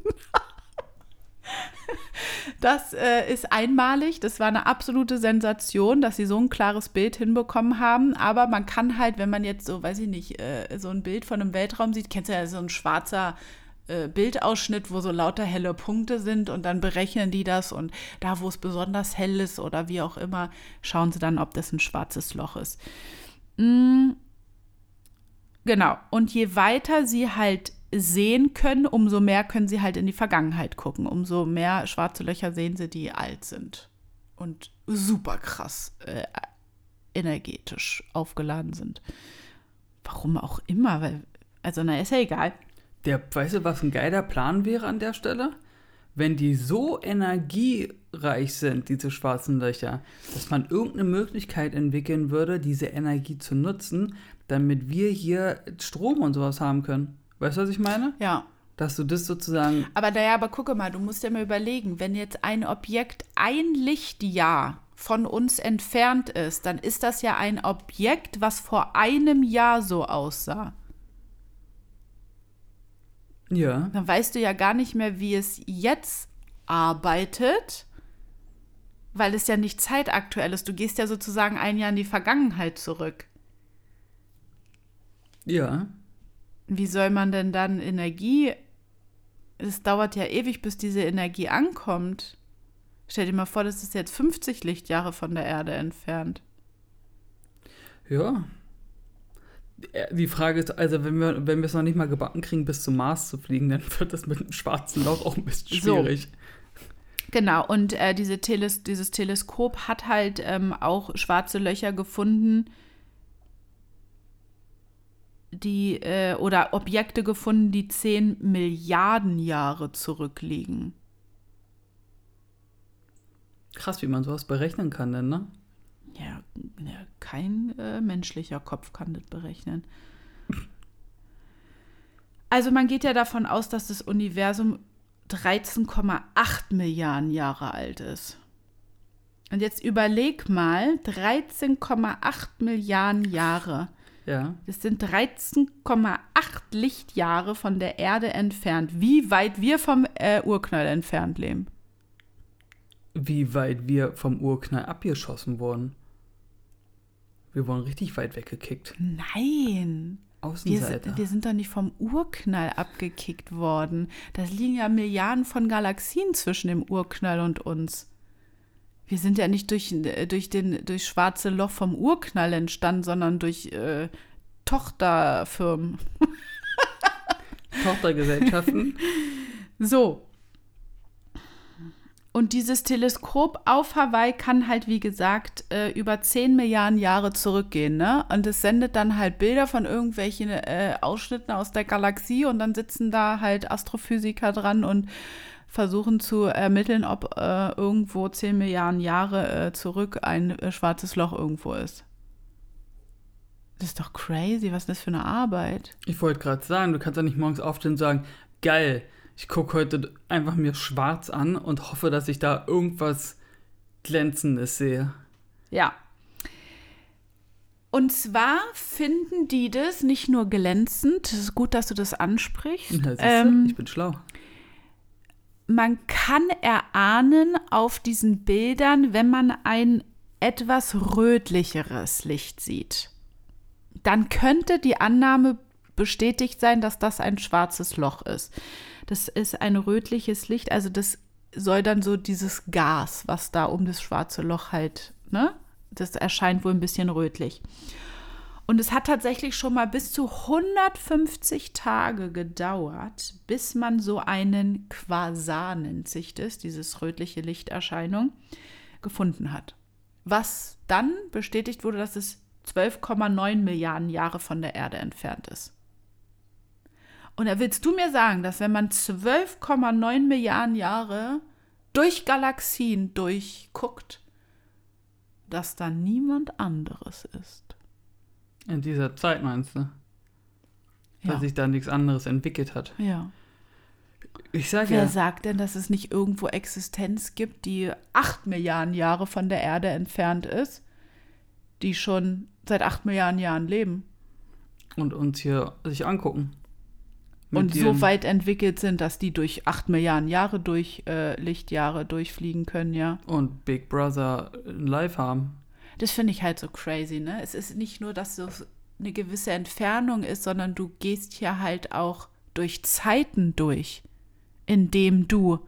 Das äh, ist einmalig. Das war eine absolute Sensation, dass sie so ein klares Bild hinbekommen haben. Aber man kann halt, wenn man jetzt so, weiß ich nicht, äh, so ein Bild von einem Weltraum sieht, kennst du ja so ein schwarzer äh, Bildausschnitt, wo so lauter helle Punkte sind und dann berechnen die das und da, wo es besonders hell ist oder wie auch immer, schauen sie dann, ob das ein schwarzes Loch ist. Mm, genau. Und je weiter sie halt sehen können, umso mehr können sie halt in die Vergangenheit gucken. Umso mehr schwarze Löcher sehen sie, die alt sind und super krass äh, energetisch aufgeladen sind. Warum auch immer, weil, also na, ist ja egal. Der, weißt du, was ein geiler Plan wäre an der Stelle? wenn die so energiereich sind, diese schwarzen Löcher, dass man irgendeine Möglichkeit entwickeln würde, diese Energie zu nutzen, damit wir hier Strom und sowas haben können. Weißt du, was ich meine? Ja. Dass du das sozusagen. Aber naja, aber gucke mal, du musst ja mal überlegen, wenn jetzt ein Objekt ein Lichtjahr von uns entfernt ist, dann ist das ja ein Objekt, was vor einem Jahr so aussah. Ja. Dann weißt du ja gar nicht mehr, wie es jetzt arbeitet, weil es ja nicht zeitaktuell ist. Du gehst ja sozusagen ein Jahr in die Vergangenheit zurück. Ja. Wie soll man denn dann Energie? Es dauert ja ewig, bis diese Energie ankommt. Stell dir mal vor, das ist jetzt 50 Lichtjahre von der Erde entfernt. Ja. Äh, Die Frage ist, also wenn wir, wenn wir es noch nicht mal gebacken kriegen, bis zum Mars zu fliegen, dann wird das mit einem schwarzen Loch auch ein bisschen So. schwierig. Genau, und äh, diese Teles dieses Teleskop hat halt ähm, auch schwarze Löcher gefunden, die äh, oder Objekte gefunden, die 10 Milliarden Jahre zurückliegen. Krass, wie man sowas berechnen kann, denn, ne? Ja, ja kein äh, menschlicher Kopf kann das berechnen. Also man geht ja davon aus, dass das Universum 13,8 Milliarden Jahre alt ist. Und jetzt überleg mal, 13,8 Milliarden Jahre. Ja. Das sind 13,8 Lichtjahre von der Erde entfernt. Wie weit wir vom äh, Urknall entfernt leben. Wie weit wir vom Urknall abgeschossen wurden. Wir wurden richtig weit weggekickt. Nein. Wir, Außenseiter. sind- wir sind doch nicht vom Urknall abgekickt worden. Das liegen ja Milliarden von Galaxien zwischen dem Urknall und uns. Wir sind ja nicht durch, äh, durch den durch schwarze Loch vom Urknall entstanden, sondern durch äh, Tochterfirmen. Tochtergesellschaften. So. Und dieses Teleskop auf Hawaii kann halt, wie gesagt, äh, über 10 Milliarden Jahre zurückgehen, ne? Und es sendet dann halt Bilder von irgendwelchen äh, Ausschnitten aus der Galaxie und dann sitzen da halt Astrophysiker dran und versuchen zu ermitteln, ob äh, irgendwo 10 Milliarden Jahre äh, zurück ein äh, schwarzes Loch irgendwo ist. Das ist doch crazy, was ist das für eine Arbeit? Ich wollte gerade sagen, du kannst ja nicht morgens aufstehen und sagen, geil, ich gucke heute einfach mir schwarz an und hoffe, dass ich da irgendwas Glänzendes sehe. Ja. Und zwar finden die das nicht nur glänzend, es ist gut, dass du das ansprichst. Ja, ähm, ich bin schlau. Man kann erahnen auf diesen Bildern, wenn man ein etwas rötlicheres Licht sieht. Dann könnte die Annahme bestätigt sein, dass das ein schwarzes Loch ist. Das ist ein rötliches Licht, also das soll dann so dieses Gas, was da um das schwarze Loch halt, ne? Das erscheint wohl ein bisschen rötlich. Und es hat tatsächlich schon mal bis zu 150 Tage gedauert, bis man so einen Quasar nennt sich das, dieses rötliche Lichterscheinung, gefunden hat. Was dann bestätigt wurde, dass es 12,9 Milliarden Jahre von der Erde entfernt ist. Und da willst du mir sagen, dass wenn man 12,9 Milliarden Jahre durch Galaxien durchguckt, dass da niemand anderes ist? In dieser Zeit meinst du? Weil Ja. sich da nichts anderes entwickelt hat. Ja. Ich sage Wer ja, sagt denn, dass es nicht irgendwo Existenz gibt, die 8 Milliarden Jahre von der Erde entfernt ist, die schon seit 8 Milliarden Jahren leben und uns hier sich angucken. Und so weit entwickelt sind, dass die durch 8 Milliarden Jahre durch äh, Lichtjahre durchfliegen können, ja. Und Big Brother live haben. Das finde ich halt so crazy, ne? Es ist nicht nur, dass so eine gewisse Entfernung ist, sondern du gehst hier halt auch durch Zeiten durch, indem du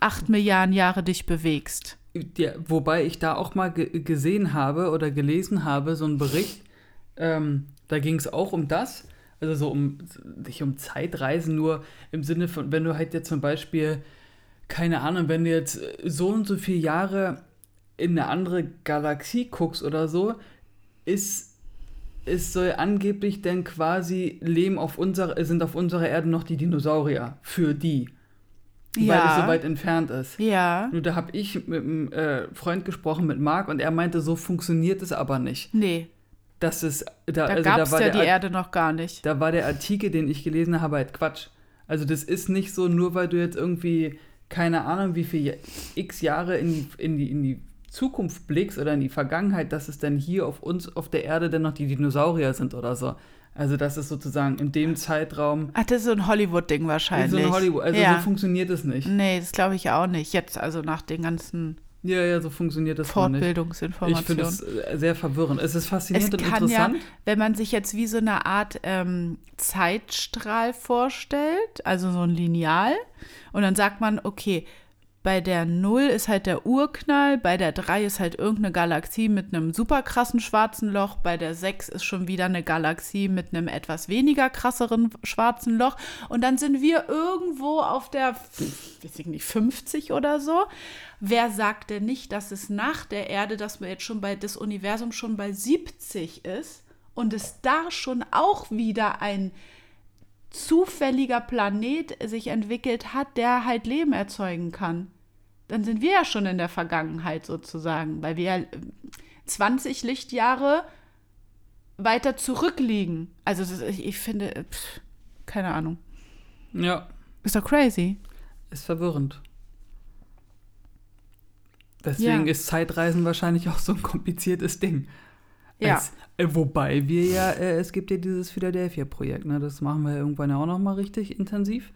8 Milliarden Jahre dich bewegst. Ja, wobei ich da auch mal ge gesehen habe oder gelesen habe, so einen Bericht, ähm, da ging es auch um das, also so um, nicht um Zeitreisen, nur im Sinne von, wenn du halt jetzt zum Beispiel, keine Ahnung, wenn du jetzt so und so viele Jahre in eine andere Galaxie guckst oder so, ist es soll angeblich denn quasi leben auf unserer, sind auf unserer Erde noch die Dinosaurier für die. Ja. Weil es so weit entfernt ist. Ja. Nur da habe ich mit einem äh, Freund gesprochen, mit Marc, und er meinte, so funktioniert es aber nicht. Nee, Das ist, da, da also gab es war ja die Ar- Erde noch gar nicht. da war der Artikel, den ich gelesen habe, halt Quatsch. Also das ist nicht so, nur weil du jetzt irgendwie, keine Ahnung, wie viel x Jahre in die, in die, in die Zukunft blickst oder in die Vergangenheit, dass es dann hier auf uns, auf der Erde dann noch die Dinosaurier sind oder so. Also das ist sozusagen in dem Zeitraum Ach, das ist so ein Hollywood-Ding wahrscheinlich. so ein Hollywood. Also ja. so funktioniert es nicht. Nee, das glaube ich auch nicht. Jetzt, also nach den ganzen Ja, ja, so funktioniert das nicht. Ich finde es äh, sehr verwirrend. Es ist Es faszinierend und kann ja, interessant. wenn man sich jetzt wie so eine Art ähm, Zeitstrahl vorstellt, also so ein Lineal, und dann sagt man, okay, bei der 0 ist halt der Urknall, bei der 3 ist halt irgendeine Galaxie mit einem super krassen schwarzen Loch, bei der 6 ist schon wieder eine Galaxie mit einem etwas weniger krasseren schwarzen Loch und dann sind wir irgendwo auf der, weiß ich nicht, 50 oder so. Wer sagt denn nicht, dass es nach der Erde, dass wir jetzt schon bei das Universum schon bei 70 ist und es da schon auch wieder ein zufälliger Planet sich entwickelt hat, der halt Leben erzeugen kann. Dann sind wir ja schon in der Vergangenheit sozusagen, weil wir ja 20 Lichtjahre weiter zurückliegen. Also ist, ich ich finde, pff, keine Ahnung. Ja, Ist doch crazy. ist verwirrend. Deswegen Ja. ist Zeitreisen wahrscheinlich auch so ein kompliziertes Ding. Ja. Als, äh, wobei wir ja, äh, es gibt ja dieses Philadelphia-Projekt, ne? Das machen wir irgendwann ja auch noch mal richtig intensiv.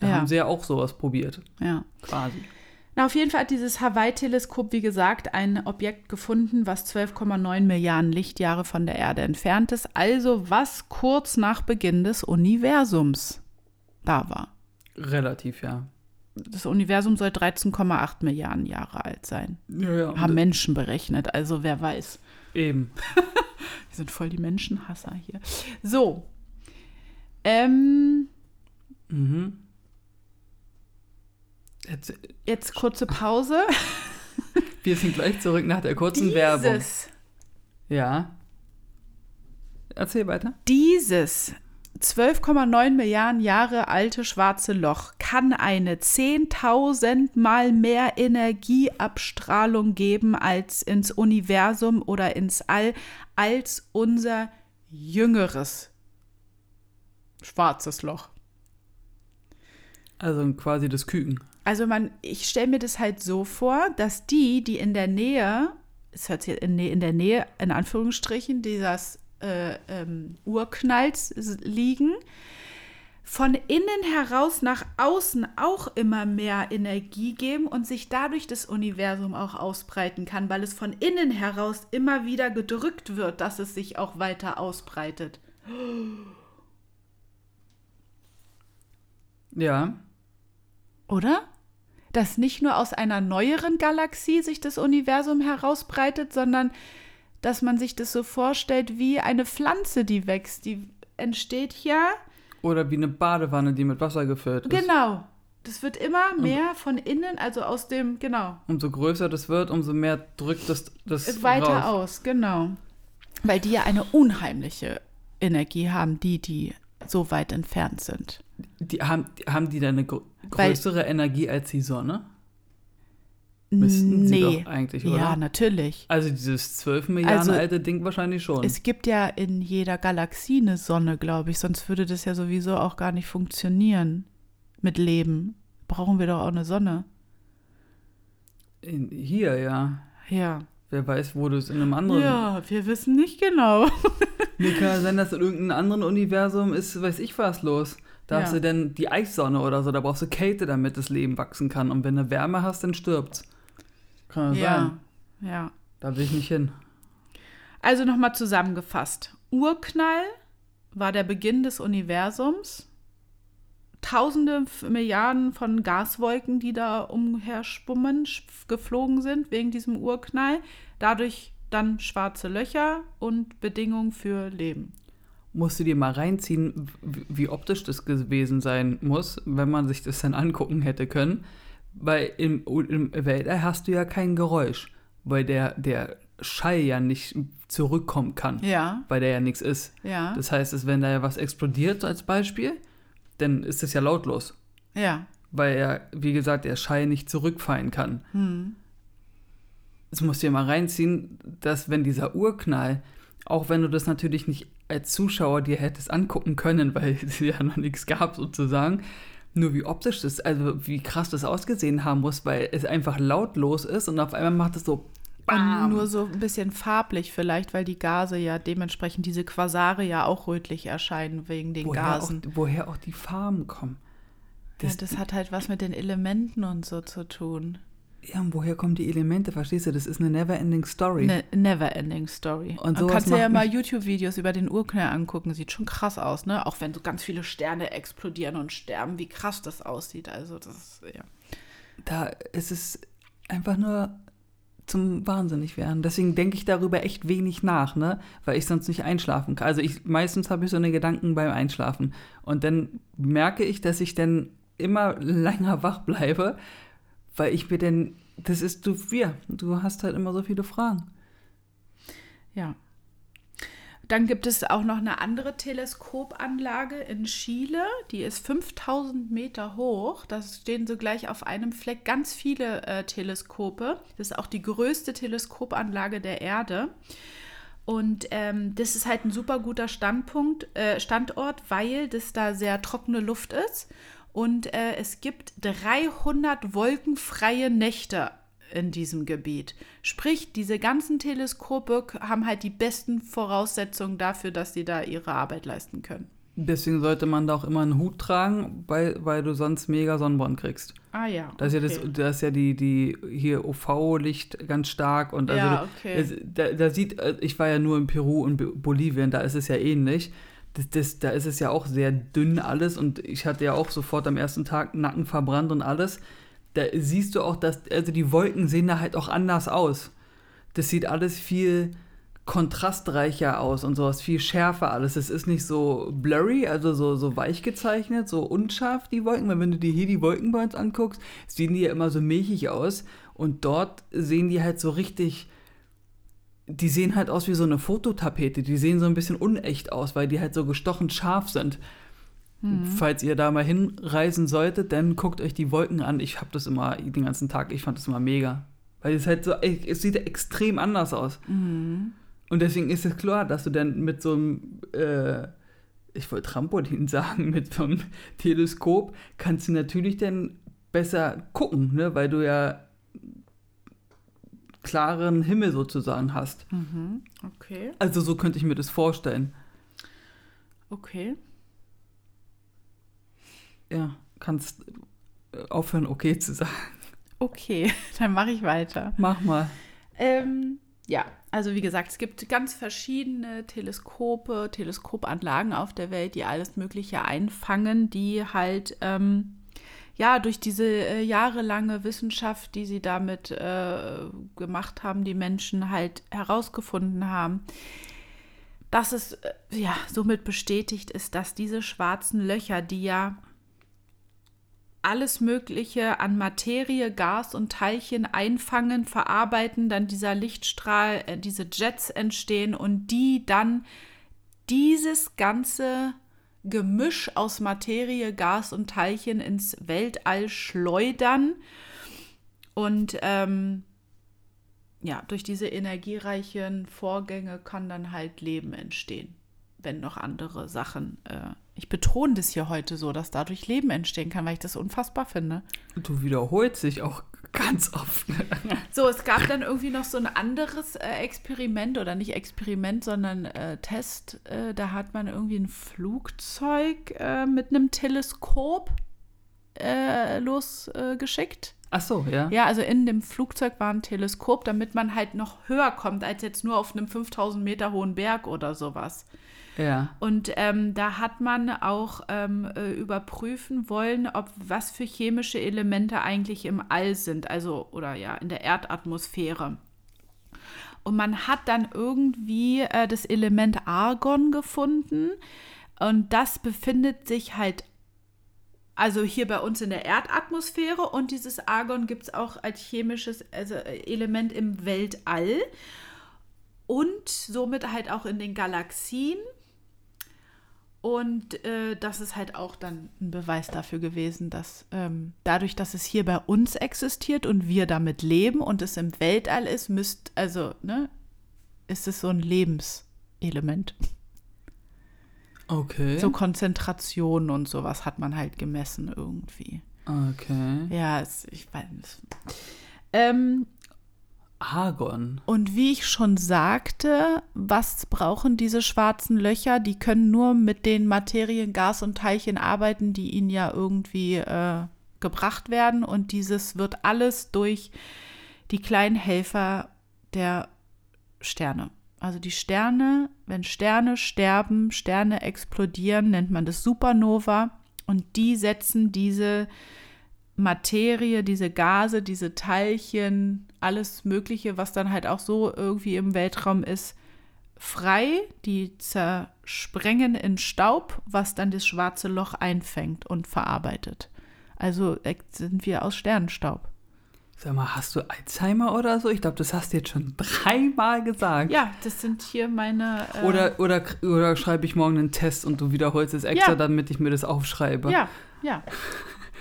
Da Ja. haben sie ja auch sowas probiert, Ja. quasi. Na, auf jeden Fall hat dieses Hawaii-Teleskop, wie gesagt, ein Objekt gefunden, was 12,9 Milliarden Lichtjahre von der Erde entfernt ist, also was kurz nach Beginn des Universums da war. Relativ, ja. Das Universum soll 13,8 Milliarden Jahre alt sein. Ja, ja. Haben Menschen berechnet, also wer weiß. Eben. Wir sind voll die Menschenhasser hier. So. Ähm, Mhm. Jetzt, jetzt kurze Pause. wir sind gleich zurück nach der kurzen Werbung. Dieses Ja. Erzähl weiter. Dieses 12,9 Milliarden Jahre alte schwarze Loch kann eine 10.000 mal mehr Energieabstrahlung geben als ins Universum oder ins All als unser jüngeres schwarzes Loch. Also quasi das Küken. Also man, ich stelle mir das halt so vor, dass die, die in der Nähe, es hört sich in, in der Nähe, in Anführungsstrichen, dieses äh, ähm, Urknalls liegen, von innen heraus nach außen auch immer mehr Energie geben und sich dadurch das Universum auch ausbreiten kann, weil es von innen heraus immer wieder gedrückt wird, dass es sich auch weiter ausbreitet. Ja. Oder? Dass nicht nur aus einer neueren Galaxie sich das Universum herausbreitet, sondern dass man sich das so vorstellt wie eine Pflanze, die wächst. Die entsteht ja. Oder wie eine Badewanne, die mit Wasser gefüllt ist. Genau. Das wird immer mehr von innen, also aus dem, genau, Umso größer das wird, umso mehr drückt das, das weiter raus. aus, genau. Weil die ja eine unheimliche Energie haben, die, die so weit entfernt sind. Die, haben, haben die dann eine gr Weil- größere Energie als die Sonne? Müssten sie doch eigentlich, oder? Ja, natürlich. Also dieses 12 Milliarden Also- alte Ding wahrscheinlich schon. Es gibt ja in jeder Galaxie eine Sonne, glaube ich, sonst würde das ja sowieso auch gar nicht funktionieren mit Leben. Brauchen wir doch auch eine Sonne. In, hier, ja. Ja. Wer weiß, wo du es in einem anderen... Ja, wir wissen nicht genau. Nee, kann sein, dass in irgendeinem anderen Universum ist, weiß ich was los. Da Ja. hast du denn die Eissonne oder so, da brauchst du Kälte, damit das Leben wachsen kann. Und wenn du Wärme hast, dann stirbt's. Kann ja sein. Ja. Da will ich nicht hin. Also nochmal zusammengefasst. Urknall war der Beginn des Universums. Tausende Milliarden von Gaswolken, die da umherspummen, geflogen sind wegen diesem Urknall. Dadurch dann schwarze Löcher und Bedingungen für Leben. Musst du dir mal reinziehen, wie optisch das gewesen sein muss, wenn man sich das dann angucken hätte können. Weil im, im Weltall hast du ja kein Geräusch. Weil der, der Schall ja nicht zurückkommen kann, Ja, weil der ja nichts ist. ja, Das heißt, dass wenn da ja was explodiert als Beispiel, dann ist es ja lautlos, ja. weil er, wie gesagt, der Schall nicht zurückfallen kann. Hm. Das musst du dir mal reinziehen, dass wenn dieser Urknall, auch wenn du das natürlich nicht als Zuschauer dir hättest angucken können, weil es ja noch nichts gab sozusagen, nur wie optisch das, also wie krass das ausgesehen haben muss, weil es einfach lautlos ist und auf einmal macht es so Und BAM! nur so ein bisschen farblich vielleicht, weil die Gase ja dementsprechend, diese Quasare ja auch rötlich erscheinen wegen den woher, auch, Gasen. woher auch die Farben kommen. ja, Das, das hat halt was mit den Elementen und so zu tun. Ja, und woher kommen die Elemente, verstehst du? Das ist eine never-ending Story. Eine never-ending Story. Und sowas kannst dir ja mal YouTube-Videos über den Urknall angucken. Sieht schon krass aus, ne? Auch wenn so ganz viele Sterne explodieren und sterben, wie krass das aussieht. Also das ist, ja. da ist es einfach nur zum wahnsinnig werden. Deswegen denke ich darüber echt wenig nach, ne? Weil ich sonst nicht einschlafen kann. Also ich meistens habe ich so eine Gedanken beim Einschlafen und dann merke ich, dass ich dann immer länger wach bleibe, weil ich mir denn das ist du wir, du hast halt immer so viele Fragen. Ja. Dann gibt es auch noch eine andere Teleskopanlage in Chile, die ist 5000 Meter hoch. Da stehen so gleich auf einem Fleck ganz viele äh, Teleskope. Das ist auch die größte Teleskopanlage der Erde. Und ähm, das ist halt ein super guter Standpunkt, äh, Standort, weil das da sehr trockene Luft ist. Und äh, es gibt 300 wolkenfreie Nächte in diesem Gebiet. Sprich, diese ganzen Teleskope haben halt die besten Voraussetzungen dafür, dass sie da ihre Arbeit leisten können. Deswegen sollte man da auch immer einen Hut tragen, weil, weil du sonst mega Sonnenbrand kriegst. Ah ja. Da ist ja, das, okay. da ist ja die, die hier UV-Licht ganz stark und also Ja, okay. da, da sieht, äh, ich war ja nur in Peru und Bo- Bolivien, da ist es ja ähnlich. Das, das, da ist es ja auch sehr dünn alles und ich hatte ja auch sofort am ersten Tag Nacken verbrannt und alles. Da siehst du auch, dass, also die Wolken sehen da halt auch anders aus. Das sieht alles viel kontrastreicher aus und sowas, viel schärfer alles. Es ist nicht so blurry, also so, so weich gezeichnet, so unscharf die Wolken, weil wenn du dir hier die Wolken bei uns anguckst, sehen die ja immer so milchig aus und dort sehen die halt so richtig, die sehen halt aus wie so eine Fototapete, die sehen so ein bisschen unecht aus, weil die halt so gestochen scharf sind. Falls ihr da mal hinreisen solltet, dann guckt euch die Wolken an. Ich habe das immer den ganzen Tag, ich fand das immer mega. Weil es halt so, es sieht extrem anders aus. Und deswegen ist es klar, dass du dann mit so einem, äh, ich wollte Trampolin sagen, mit so einem Teleskop kannst du natürlich dann besser gucken, ne? weil du ja klaren Himmel sozusagen hast. Mhm. Okay, Also so könnte ich mir das vorstellen. okay. Ja, kannst äh, aufhören, okay zu sagen. Okay, dann mache ich weiter. Mach mal. Ähm, ja, also wie gesagt, es gibt ganz verschiedene Teleskope, Teleskopanlagen auf der Welt, die alles Mögliche einfangen, die halt ähm, ja durch diese äh, jahrelange Wissenschaft, die sie damit äh, gemacht haben, die Menschen halt herausgefunden haben, dass es äh, ja somit bestätigt ist, dass diese schwarzen Löcher, die ja alles Mögliche an Materie, Gas und Teilchen einfangen, verarbeiten, dann dieser Lichtstrahl, äh, diese Jets entstehen und die dann dieses ganze Gemisch aus Materie, Gas und Teilchen ins Weltall schleudern und ähm, ja, durch diese energiereichen Vorgänge kann dann halt Leben entstehen, wenn noch andere Sachen. Äh, ich betone das hier heute so, dass dadurch Leben entstehen kann, weil ich das unfassbar finde. Du wiederholst dich auch ganz oft. So, es gab dann irgendwie noch so ein anderes äh, Experiment oder nicht Experiment, sondern äh, Test. Äh, da hat man irgendwie ein Flugzeug äh, mit einem Teleskop äh, losgeschickt. Ach so, ja. Ja, also in dem Flugzeug war ein Teleskop, damit man halt noch höher kommt als jetzt nur auf einem 5000 Meter hohen Berg oder sowas. Ja. Und ähm, da hat man auch ähm, äh, überprüfen wollen, ob was für chemische Elemente eigentlich im All sind, also oder ja in der Erdatmosphäre. Und man hat dann irgendwie äh, das Element Argon gefunden und das befindet sich halt also hier bei uns in der Erdatmosphäre und dieses Argon gibt es auch als chemisches also äh, Element im Weltall. und somit halt auch in den Galaxien. Und äh, das ist halt auch dann ein Beweis dafür gewesen, dass ähm, dadurch, dass es hier bei uns existiert und wir damit leben und es im Weltall ist, müsst, also, ne, ist es so ein Lebenselement. Okay. So Konzentration und sowas hat man halt gemessen irgendwie. okay. Ja, es, ich weiß nicht. Ähm, Argon. Und wie ich schon sagte, was brauchen diese schwarzen Löcher? Die können nur mit den Materien, Gas und Teilchen arbeiten, die ihnen ja irgendwie äh, gebracht werden. Und dieses wird alles durch die kleinen Helfer der Sterne. Also die Sterne, wenn Sterne sterben, Sterne explodieren, nennt man das Supernova. Und die setzen diese Materie, diese Gase, diese Teilchen, alles Mögliche, was dann halt auch so irgendwie im Weltraum ist, frei. Die zersprengen in Staub, was dann das schwarze Loch einfängt und verarbeitet. Also äh, sind wir aus Sternenstaub. Sag mal, hast du Alzheimer oder so? Ich glaube, das hast du jetzt schon dreimal gesagt. Ja, das sind hier meine. Äh, Oder, oder, oder schreibe ich morgen einen Test und du wiederholst es extra, Ja. damit ich mir das aufschreibe. Ja, ja.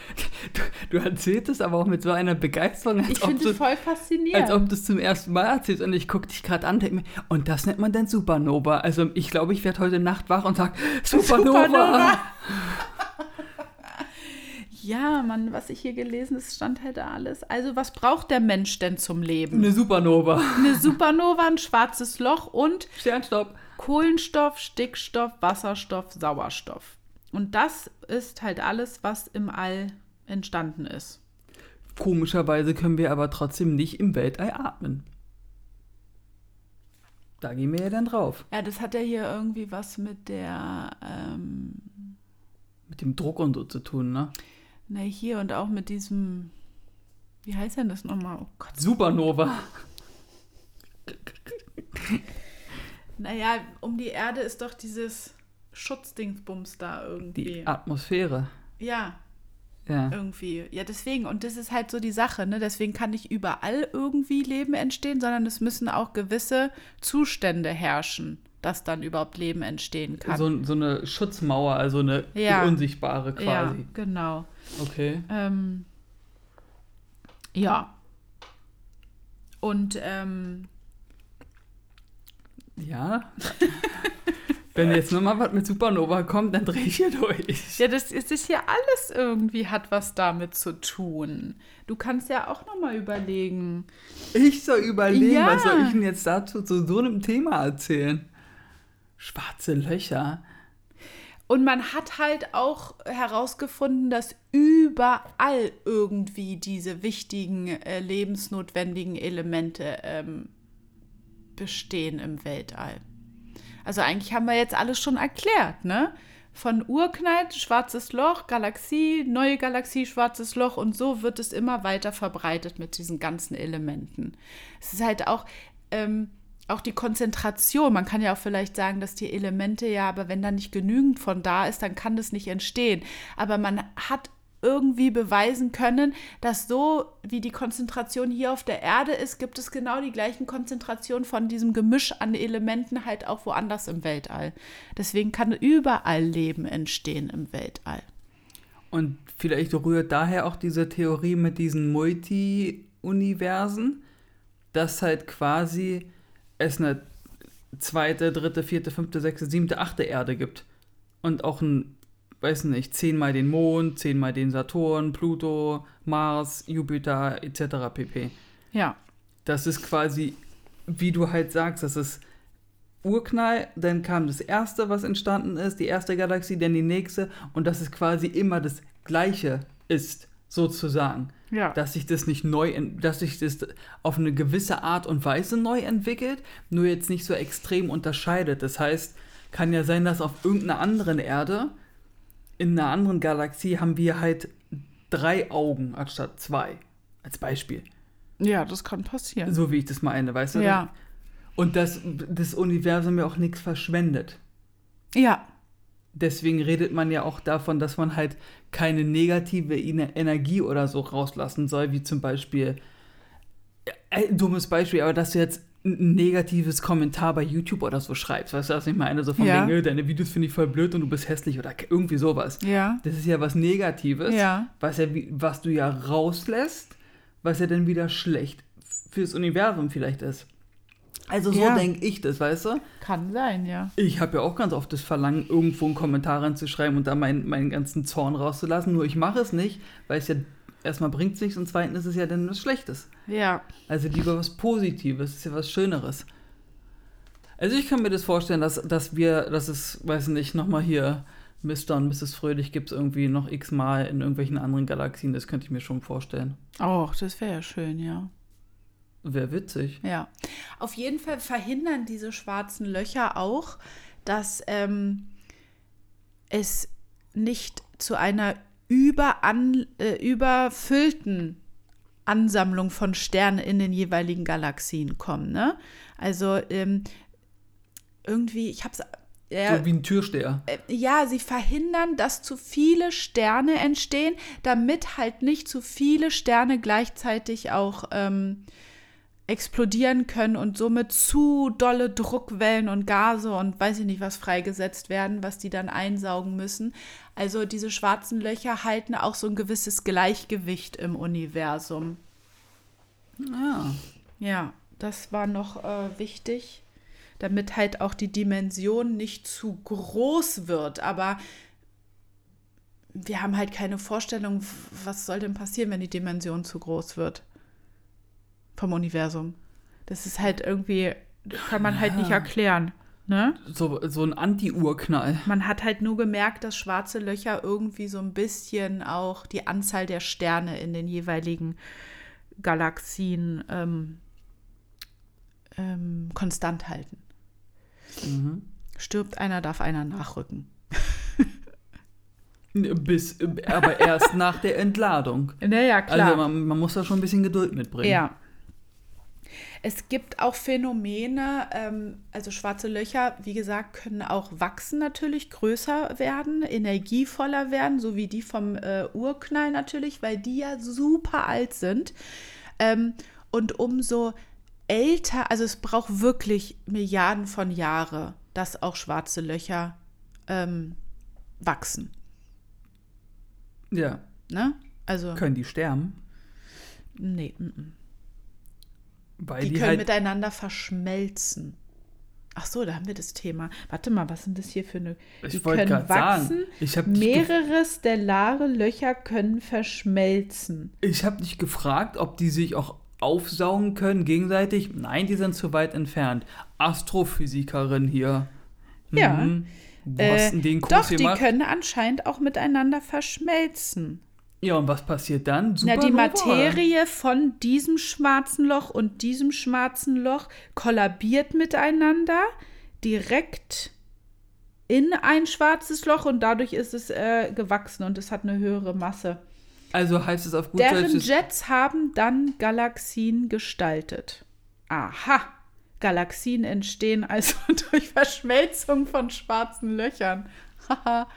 Du erzählst es aber auch mit so einer Begeisterung, als, Ich finde du, es voll faszinierend. als ob du es zum ersten Mal erzählst. Und ich gucke dich gerade an, denke mir, und das nennt man dann Supernova. Also ich glaube, ich werde heute Nacht wach und sage, Supernova. Supernova. Ja, Mann, was ich hier gelesen ist, stand halt da alles. Also, was braucht der Mensch denn zum Leben? Eine Supernova. Eine Supernova, ein schwarzes Loch und Sternstaub. Kohlenstoff, Stickstoff, Wasserstoff, Sauerstoff. Und das ist halt alles, was im All entstanden ist. Komischerweise können wir aber trotzdem nicht im Weltall atmen. Da gehen wir ja dann drauf. Ja, das hat ja hier irgendwie was mit der, ähm, Mit dem Druck und so zu tun, ne? na hier und auch mit diesem, wie heißt denn das nochmal? Oh Gott. Supernova. Naja, um die Erde ist doch dieses Schutzdingsbums da irgendwie. Die Atmosphäre. ja, Ja. irgendwie. Ja, deswegen. Und das ist halt so die Sache, ne? Deswegen kann nicht überall irgendwie Leben entstehen, sondern es müssen auch gewisse Zustände herrschen, dass dann überhaupt Leben entstehen kann. So, so eine Schutzmauer, also eine Ja. unsichtbare quasi. Ja, genau. Okay. Ähm, ja. Und ähm, Ja. Wenn jetzt nochmal was mit Supernova kommt, dann drehe ich hier durch. ja, das ist das hier alles irgendwie hat was damit zu tun. Du kannst ja auch noch mal überlegen. Ich soll überlegen, Ja. was soll ich denn jetzt dazu zu so einem Thema erzählen? Schwarze Löcher. Und man hat halt auch herausgefunden, dass überall irgendwie diese wichtigen, äh, lebensnotwendigen Elemente ähm, bestehen im Weltall. Also eigentlich haben wir jetzt alles schon erklärt, ne? Von Urknall, schwarzes Loch, Galaxie, neue Galaxie, schwarzes Loch und so wird es immer weiter verbreitet mit diesen ganzen Elementen. Es ist halt auch, ähm, auch die Konzentration. Man kann ja auch vielleicht sagen, dass die Elemente ja, aber wenn da nicht genügend von da ist, dann kann das nicht entstehen. Aber man hat irgendwie beweisen können, dass so wie die Konzentration hier auf der Erde ist, gibt es genau die gleichen Konzentrationen von diesem Gemisch an Elementen halt auch woanders im Weltall. Deswegen kann überall Leben entstehen im Weltall. Und vielleicht rührt daher auch diese Theorie mit diesen Multi-Universen, dass halt quasi es eine zweite, dritte, vierte, fünfte, sechste, siebte, achte Erde gibt. Und auch ein, weiß nicht, zehnmal den Mond, zehnmal den Saturn, Pluto, Mars, Jupiter etc. pp. Ja, Das ist quasi, wie du halt sagst, das ist Urknall, dann kam das erste, was entstanden ist, die erste Galaxie, dann die nächste und dass es quasi immer das gleiche ist, sozusagen. ja. Dass sich das nicht neu, dass sich das auf eine gewisse Art und Weise neu entwickelt, nur jetzt nicht so extrem unterscheidet. Das heißt, kann ja sein, dass auf irgendeiner anderen Erde, in einer anderen Galaxie, haben wir halt drei Augen anstatt zwei. Als Beispiel. ja, das kann passieren. So wie ich das meine, weißt du? Ja, Und dass das Universum ja auch nichts verschwendet. ja, Deswegen redet man ja auch davon, dass man halt keine negative Ener- Energie oder so rauslassen soll, wie zum Beispiel, äh, dummes Beispiel, aber dass du jetzt ein negatives Kommentar bei YouTube oder so schreibst. Weißt du, was ich meine? So von Ja. wegen, äh, deine Videos finde ich voll blöd und du bist hässlich oder irgendwie sowas. Ja. Das ist ja was Negatives, Ja. was, ja, was du ja rauslässt, was ja dann wieder schlecht fürs Universum vielleicht ist. Also so Ja. denke ich das, weißt du? Kann sein, ja. Ich habe ja auch ganz oft das Verlangen, irgendwo einen Kommentar reinzuschreiben und da meinen, meinen ganzen Zorn rauszulassen. Nur ich mache es nicht, weil es ja erstmal bringt es nichts und zweitens ist es ja dann was Schlechtes. Ja. Also lieber was Positives, ist ja was Schöneres. Also ich kann mir das vorstellen, dass, dass wir, dass es, weiß nicht, nochmal hier Mr. und Mrs. Fröhlich gibt es irgendwie noch x-mal in irgendwelchen anderen Galaxien. Das könnte ich mir schon vorstellen. Oh, das wäre ja schön, ja. Wäre witzig. Ja. Auf jeden Fall verhindern diese schwarzen Löcher auch, dass ähm, es nicht zu einer überan, äh, überfüllten Ansammlung von Sternen in den jeweiligen Galaxien kommt. Ne? Also ähm, irgendwie, ich habe es. Ja, So wie ein Türsteher. äh, ja, sie verhindern, dass zu viele Sterne entstehen, damit halt nicht zu viele Sterne gleichzeitig auch ähm, explodieren können und somit zu dolle Druckwellen und Gase und weiß ich nicht was freigesetzt werden, was die dann einsaugen müssen. Also diese schwarzen Löcher halten auch so ein gewisses Gleichgewicht im Universum. Ja. Ja, das war noch äh, wichtig, damit halt auch die Dimension nicht zu groß wird. Aber wir haben halt keine Vorstellung, was soll denn passieren, wenn die Dimension zu groß wird vom Universum. Das ist halt irgendwie, kann man halt nicht Ja. erklären. Ne? So, so ein Anti-Urknall. Man hat halt nur gemerkt, dass schwarze Löcher irgendwie so ein bisschen auch die Anzahl der Sterne in den jeweiligen Galaxien ähm, ähm, konstant halten. Mhm. Stirbt einer, darf einer nachrücken. Bis, aber erst nach der Entladung. Naja, Also man, man muss da schon ein bisschen Geduld mitbringen. Ja. Es gibt auch Phänomene, ähm, also schwarze Löcher, wie gesagt, können auch wachsen natürlich, größer werden, energievoller werden, so wie die vom äh, Urknall natürlich, weil die ja super alt sind. Ähm, und umso älter, also es braucht wirklich Milliarden von Jahre, dass auch schwarze Löcher ähm, wachsen. Ja. Ne? Also, Können die sterben? nee, mm, mm. Weil Die, die, können halt. miteinander verschmelzen. Ach so, da haben wir das Thema. Warte mal, was sind das hier für eine? Ich die wollte können sagen, wachsen. gef- mehrere stellare Löcher können verschmelzen. Ich habe dich gefragt, ob die sich auch aufsaugen können gegenseitig. Nein, die sind zu weit entfernt. Astrophysikerin hier. Ja. Mhm. Äh, du den Kurs Doch, die gemacht? können anscheinend auch miteinander verschmelzen. Ja, und was passiert dann? Na, die Supernova? Materie von diesem schwarzen Loch und diesem schwarzen Loch kollabiert miteinander direkt in ein schwarzes Loch und dadurch ist es äh, gewachsen und es hat eine höhere Masse. Also heißt es auf gut Deren Deutsch, Jets haben dann Galaxien gestaltet. Aha. Galaxien entstehen also durch Verschmelzung von schwarzen Löchern. Haha.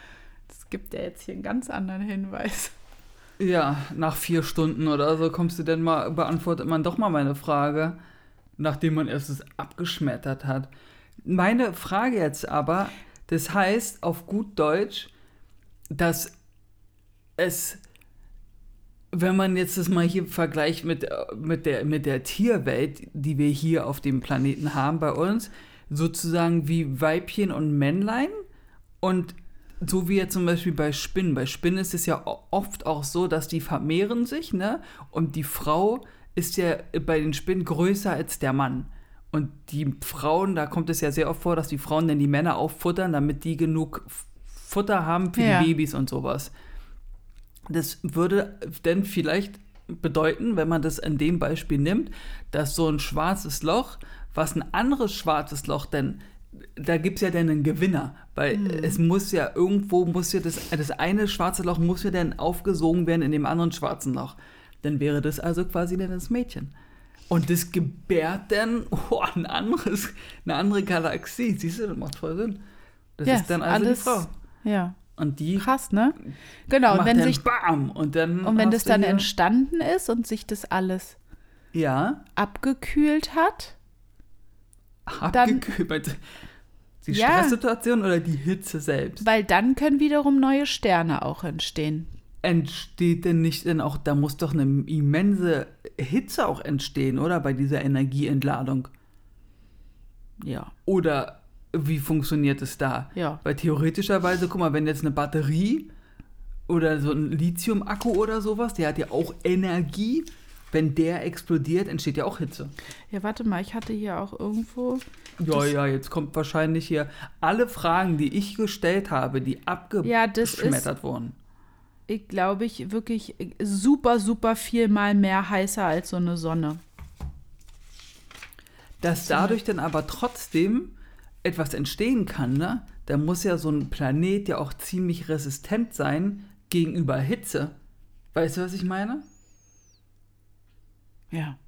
das gibt ja jetzt hier einen ganz anderen Hinweis. Ja, nach vier Stunden oder so kommst du denn mal, beantwortet man doch mal meine Frage, nachdem man erst es abgeschmettert hat. Meine Frage jetzt aber, das heißt auf gut Deutsch, dass es, wenn man jetzt das mal hier vergleicht mit, äh, mit, der, mit der Tierwelt, die wir hier auf dem Planeten haben bei uns, sozusagen wie Weibchen und Männlein und so wie jetzt zum Beispiel bei Spinnen. Bei Spinnen ist es ja oft auch so, dass die vermehren sich, ne? Und die Frau ist ja bei den Spinnen größer als der Mann. Und die Frauen, da kommt es ja sehr oft vor, dass die Frauen dann die Männer auffuttern, damit die genug Futter haben für Ja. die Babys und sowas. Das würde denn vielleicht bedeuten, wenn man das in dem Beispiel nimmt, dass so ein schwarzes Loch, was ein anderes schwarzes Loch denn, da gibt es ja dann einen Gewinner, weil es muss ja irgendwo, muss ja das, das eine schwarze Loch muss ja dann aufgesogen werden in dem anderen schwarzen Loch. Dann wäre das also quasi dann das Mädchen. Und das gebärt dann oh, ein anderes, eine andere Galaxie. Siehst du, das macht voll Sinn. Das Ja, ist dann also alles- die Frau. Ja. Und die Krass, ne? Genau, und wenn, dann sich, BAM! Und dann, und wenn das dann entstanden ist und sich das alles Ja, abgekühlt hat, abgekühlt. Die Ja. Stresssituation oder die Hitze selbst? Weil dann können wiederum neue Sterne auch entstehen. Entsteht denn nicht denn auch, da muss doch eine immense Hitze auch entstehen, oder? Bei dieser Energieentladung. Ja. Oder wie funktioniert es da? Ja. Weil theoretischerweise, guck mal, wenn jetzt eine Batterie oder so ein Lithium-Akku oder sowas, der hat ja auch Energie. Wenn der explodiert, entsteht ja auch Hitze. Ja, warte mal, ich hatte hier auch irgendwo. Ja, ja, jetzt kommt wahrscheinlich hier alle Fragen, die ich gestellt habe, die Ja, das abgeschmettert wurden. Ich glaube ich wirklich super, super viel mal mehr heißer als so eine Sonne. Dass dadurch dann aber trotzdem etwas entstehen kann, ne? Da muss ja so ein Planet ja auch ziemlich resistent sein gegenüber Hitze. Weißt du, was ich meine? Ja.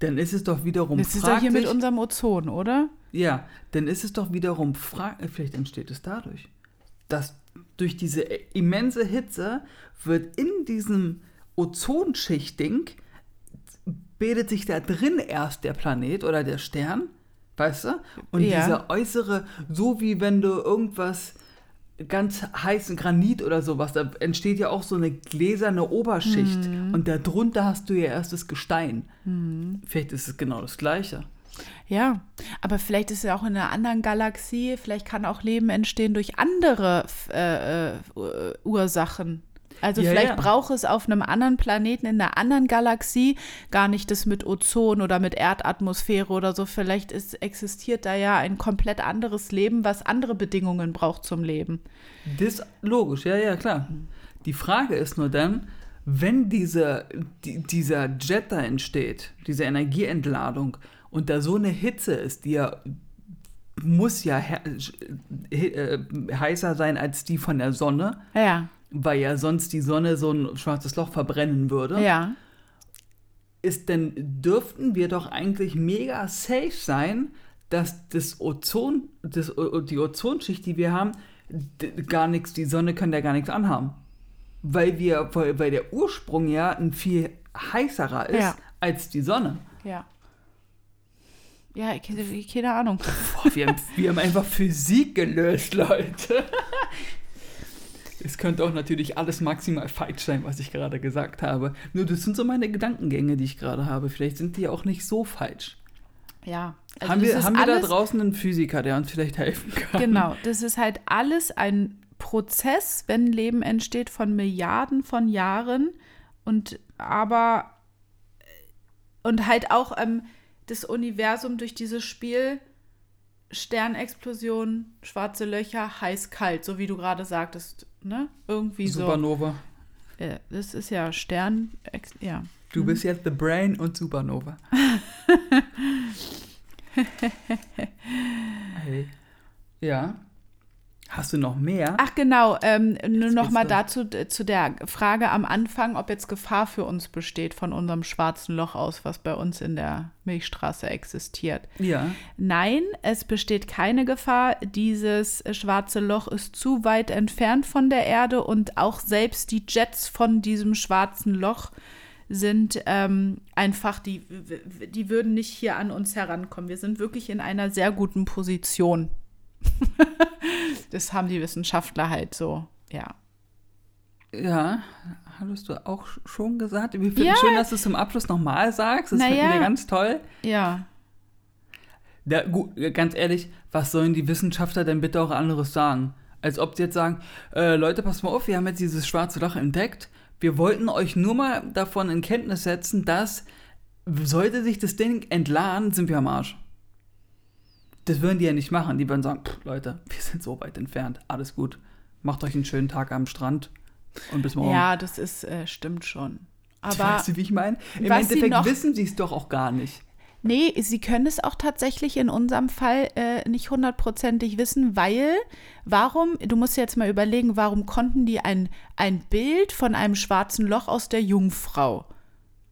Dann ist es doch wiederum Das ist doch hier mit fraglich- unserem Ozon, oder? Ja, dann ist es doch wiederum fraglich, vielleicht entsteht es dadurch, dass durch diese immense Hitze wird in diesem Ozonschichtding bildet sich da drin erst der Planet oder der Stern, weißt du? Und Ja. dieser äußere, so wie wenn du irgendwas ganz heißen Granit oder sowas, da entsteht ja auch so eine gläserne Oberschicht Mhm. und darunter hast du ja erst das Gestein. Vielleicht ist es genau das Gleiche. Ja, aber vielleicht ist ja auch in einer anderen Galaxie, vielleicht kann auch Leben entstehen durch andere äh, äh, Ursachen. Also Ja, vielleicht ja. braucht es auf einem anderen Planeten, in einer anderen Galaxie, gar nicht das mit Ozon oder mit Erdatmosphäre oder so. Vielleicht ist, existiert da ja ein komplett anderes Leben, was andere Bedingungen braucht zum Leben. Das logisch, ja, ja, klar. Die Frage ist nur dann, wenn diese, die, dieser Jet da entsteht, diese Energieentladung, und da so eine Hitze ist, die ja muss ja he he äh, heißer sein als die von der Sonne, Ja, weil ja sonst die Sonne so ein schwarzes Loch verbrennen würde. ja. Ist denn, dürften wir doch eigentlich mega safe sein, dass das Ozon, das, die Ozonschicht, die wir haben, gar nichts, die Sonne kann da gar nichts anhaben. Weil wir, weil, weil der Ursprung ja ein viel heißerer ist Ja. als die Sonne. Ja. Ja, ich, keine Ahnung. Boah, wir, haben, wir haben einfach Physik gelöst, Leute. Es könnte auch natürlich alles maximal falsch sein, was ich gerade gesagt habe. Nur das sind so meine Gedankengänge, die ich gerade habe. Vielleicht sind die auch nicht so falsch. Ja. Also haben wir, haben wir da draußen einen Physiker, der uns vielleicht helfen kann? Genau, das ist halt alles ein Prozess, wenn Leben entsteht von Milliarden von Jahren und aber und halt auch ähm, das Universum durch dieses Spiel Sternexplosion, schwarze Löcher, heiß kalt, so wie du gerade sagtest, ne? Irgendwie Supernova. so. Äh, das ist ja Stern, ja. Du bist jetzt The Brain und Supernova. hey. Ja. Hast du noch mehr? Ach genau, ähm, nur noch mal dazu äh, zu der Frage am Anfang, ob jetzt Gefahr für uns besteht von unserem schwarzen Loch aus, was bei uns in der Milchstraße existiert. Ja. Nein, es besteht keine Gefahr. Dieses schwarze Loch ist zu weit entfernt von der Erde und auch selbst die Jets von diesem schwarzen Loch sind ähm, einfach, die, die würden nicht hier an uns herankommen. Wir sind wirklich in einer sehr guten Position. das haben die Wissenschaftler halt so, ja. Ja, hattest du auch schon gesagt? Wir finden Ja. schön, dass du es zum Abschluss nochmal sagst. Das Na finden wir ganz toll. Ja, Ja, gut, ganz ehrlich, was sollen die Wissenschaftler denn bitte auch anderes sagen? Als ob sie jetzt sagen, äh, Leute, passt mal auf, wir haben jetzt dieses schwarze Loch entdeckt. Wir wollten euch nur mal davon in Kenntnis setzen, dass sollte sich das Ding entladen, sind wir am Arsch. Das würden die ja nicht machen. Die würden sagen, pff, Leute, wir sind so weit entfernt. Alles gut. Macht euch einen schönen Tag am Strand und bis morgen. ja, das ist, äh, stimmt schon. Aber weißt du, wie ich meine? Im sie Endeffekt noch- wissen sie es doch auch gar nicht. Nee, sie können es auch tatsächlich in unserem Fall äh, nicht hundertprozentig wissen, weil, warum, du musst jetzt mal überlegen, warum konnten die ein, ein Bild von einem schwarzen Loch aus der Jungfrau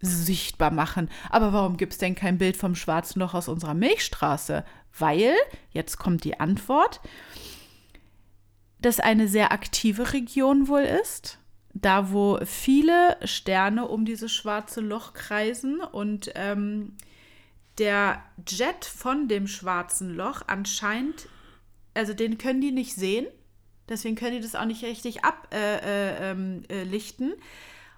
sichtbar machen? Aber warum gibt es denn kein Bild vom schwarzen Loch aus unserer Milchstraße? Weil, jetzt kommt die Antwort, das eine sehr aktive Region wohl ist. Da, wo viele Sterne um dieses schwarze Loch kreisen und ähm, der Jet von dem schwarzen Loch anscheinend, also den können die nicht sehen, deswegen können die das auch nicht richtig ablichten. Äh, äh, ähm, äh.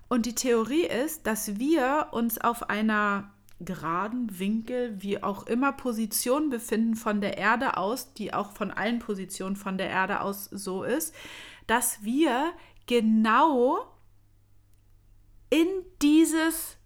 Und die Theorie ist, dass wir uns auf einer geraden Winkel, wie auch immer, Position befinden von der Erde aus, die auch von allen Positionen von der Erde aus so ist, dass wir genau in dieses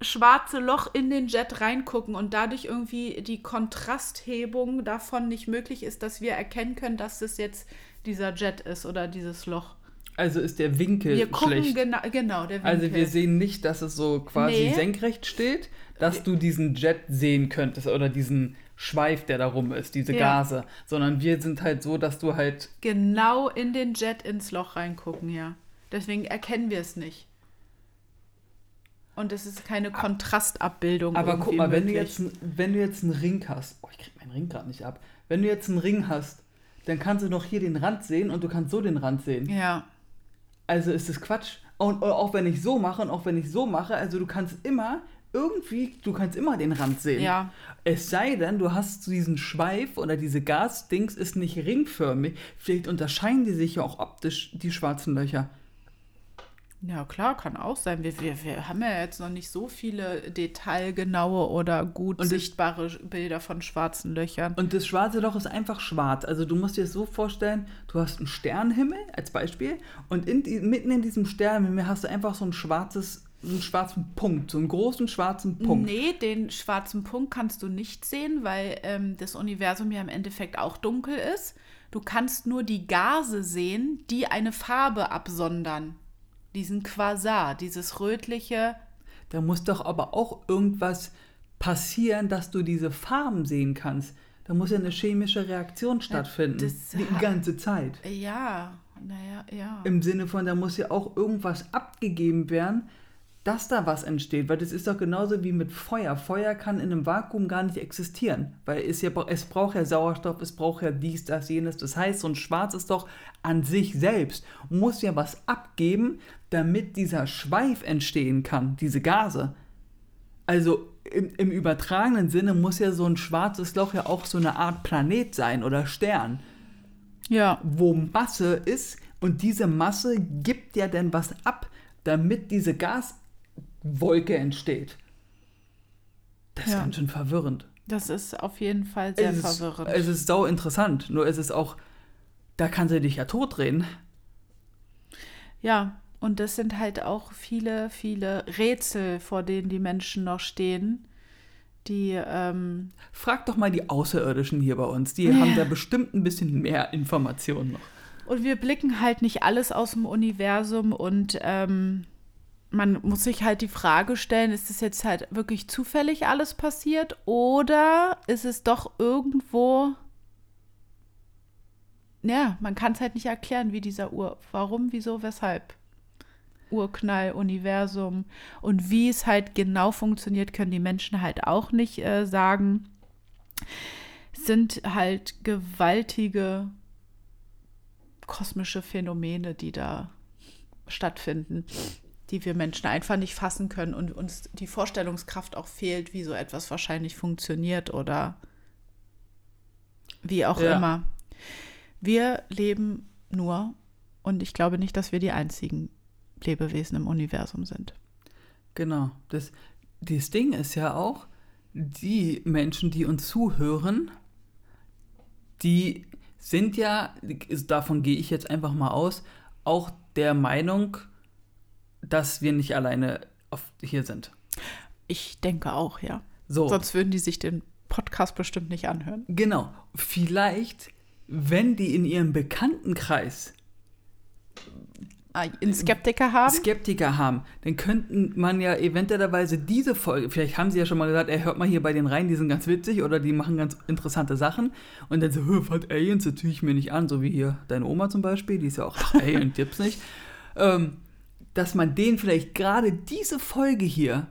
schwarze Loch in den Jet reingucken und dadurch irgendwie die Kontrasthebung davon nicht möglich ist, dass wir erkennen können, dass es jetzt dieser Jet ist oder dieses Loch. Also ist der Winkel wir gucken schlecht. Genau, genau, der Winkel. Also wir sehen nicht, dass es so quasi Nee. senkrecht steht, dass du diesen Jet sehen könntest oder diesen Schweif, der da rum ist, diese Ja. Gase, sondern wir sind halt so, dass du halt genau in den Jet ins Loch reingucken, ja. Deswegen erkennen wir es nicht. Und es ist keine Kontrastabbildung. Aber guck mal, wenn du, jetzt, wenn du jetzt einen Ring hast, oh, ich krieg meinen Ring gerade nicht ab. Wenn du jetzt einen Ring hast, dann kannst du noch hier den Rand sehen und du kannst so den Rand sehen. Ja, Also ist das Quatsch. Und auch wenn ich so mache und auch wenn ich so mache, also du kannst immer irgendwie, du kannst immer den Rand sehen. Ja. Es sei denn, du hast diesen Schweif oder diese Gasdings ist nicht ringförmig. Vielleicht unterscheiden die sich ja auch optisch, die schwarzen Löcher. Ja, klar, kann auch sein. Wir, wir, wir haben ja jetzt noch nicht so viele detailgenaue oder gut Und sichtbare Bilder von schwarzen Löchern. Und das schwarze Loch ist einfach schwarz. Also du musst dir das so vorstellen, du hast einen Sternenhimmel als Beispiel und in die, mitten in diesem Sternenhimmel hast du einfach so ein schwarzes, so einen schwarzen Punkt, so einen großen schwarzen Punkt. Nee, den schwarzen Punkt kannst du nicht sehen, weil ähm, das Universum ja im Endeffekt auch dunkel ist. Du kannst nur die Gase sehen, die eine Farbe absondern. Diesen Quasar, dieses rötliche. Da muss doch aber auch irgendwas passieren, dass du diese Farben sehen kannst. Da muss ja eine chemische Reaktion stattfinden. das die ganze Zeit. Ja, naja, ja. Im Sinne von, da muss ja auch irgendwas abgegeben werden, dass da was entsteht. Weil das ist doch genauso wie mit Feuer. Feuer kann in einem Vakuum gar nicht existieren. Weil es, ja, es braucht ja Sauerstoff, es braucht ja dies, das, jenes. Das heißt, so ein Schwarz ist doch an sich selbst. Muss ja was abgeben, damit dieser Schweif entstehen kann, diese Gase. Also im, im übertragenen Sinne muss ja so ein schwarzes Loch ja auch so eine Art Planet sein oder Stern Ja, wo Masse ist und diese Masse gibt ja dann was ab, damit diese Gaswolke entsteht. Das ist Ja. ganz schön verwirrend. das ist auf jeden Fall sehr es ist, verwirrend. Es ist sau interessant, nur es ist auch, da kann sie dich ja totreden. Ja, und das sind halt auch viele, viele Rätsel, vor denen die Menschen noch stehen, die, ähm, Frag doch mal die Außerirdischen hier bei uns, die haben da bestimmt ein bisschen mehr Informationen noch. und wir blicken halt nicht alles aus dem Universum und ähm, man muss sich halt die Frage stellen, ist es jetzt halt wirklich zufällig alles passiert oder ist es doch irgendwo, ja, man kann es halt nicht erklären, wie dieser Ur, warum, wieso, weshalb. Urknall, Universum und wie es halt genau funktioniert, können die Menschen halt auch nicht äh, sagen. Sind halt gewaltige kosmische Phänomene, die da stattfinden, die wir Menschen einfach nicht fassen können und uns die Vorstellungskraft auch fehlt, wie so etwas wahrscheinlich funktioniert oder wie auch Ja. immer. Wir leben nur und ich glaube nicht, dass wir die einzigen Lebewesen im Universum sind. Genau. Das, das Ding ist ja auch, die Menschen, die uns zuhören, die sind ja, davon gehe ich jetzt einfach mal aus, auch der Meinung, dass wir nicht alleine hier sind. Ich denke auch, ja. So, Sonst würden die sich den Podcast bestimmt nicht anhören. genau. Vielleicht, wenn die in ihrem Bekanntenkreis einen Skeptiker haben? Skeptiker haben, dann könnten man ja eventuellerweise diese Folge, vielleicht haben sie ja schon mal gesagt, er hört mal hier bei den rein, die sind ganz witzig oder die machen ganz interessante Sachen und dann so, "Hö, was Aliens, das tue ich mir nicht an, so wie hier deine Oma zum Beispiel, die ist ja auch, ach, Aliens gibt's nicht, ähm, dass man denen vielleicht gerade diese Folge hier,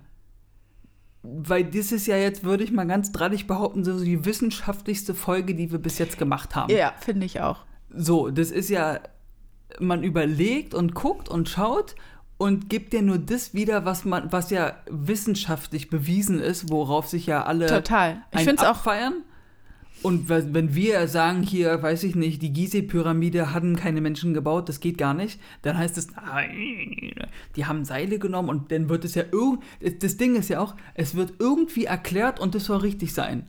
weil das ist ja jetzt, würde ich mal ganz drallig behaupten, so die wissenschaftlichste Folge, die wir bis jetzt gemacht haben. Ja, finde ich auch. So, das ist ja, man überlegt und guckt und schaut und gibt dir nur das wieder, was man, was ja wissenschaftlich bewiesen ist, worauf sich ja alle Total. Ich finde es auch. abfeiern. Und we- wenn wir sagen hier, weiß ich nicht, die Gizeh-Pyramide hatten keine Menschen gebaut, das geht gar nicht, dann heißt es, nein, die haben Seile genommen und dann wird es ja irgend, das Ding ist ja auch, es wird irgendwie erklärt und das soll richtig sein.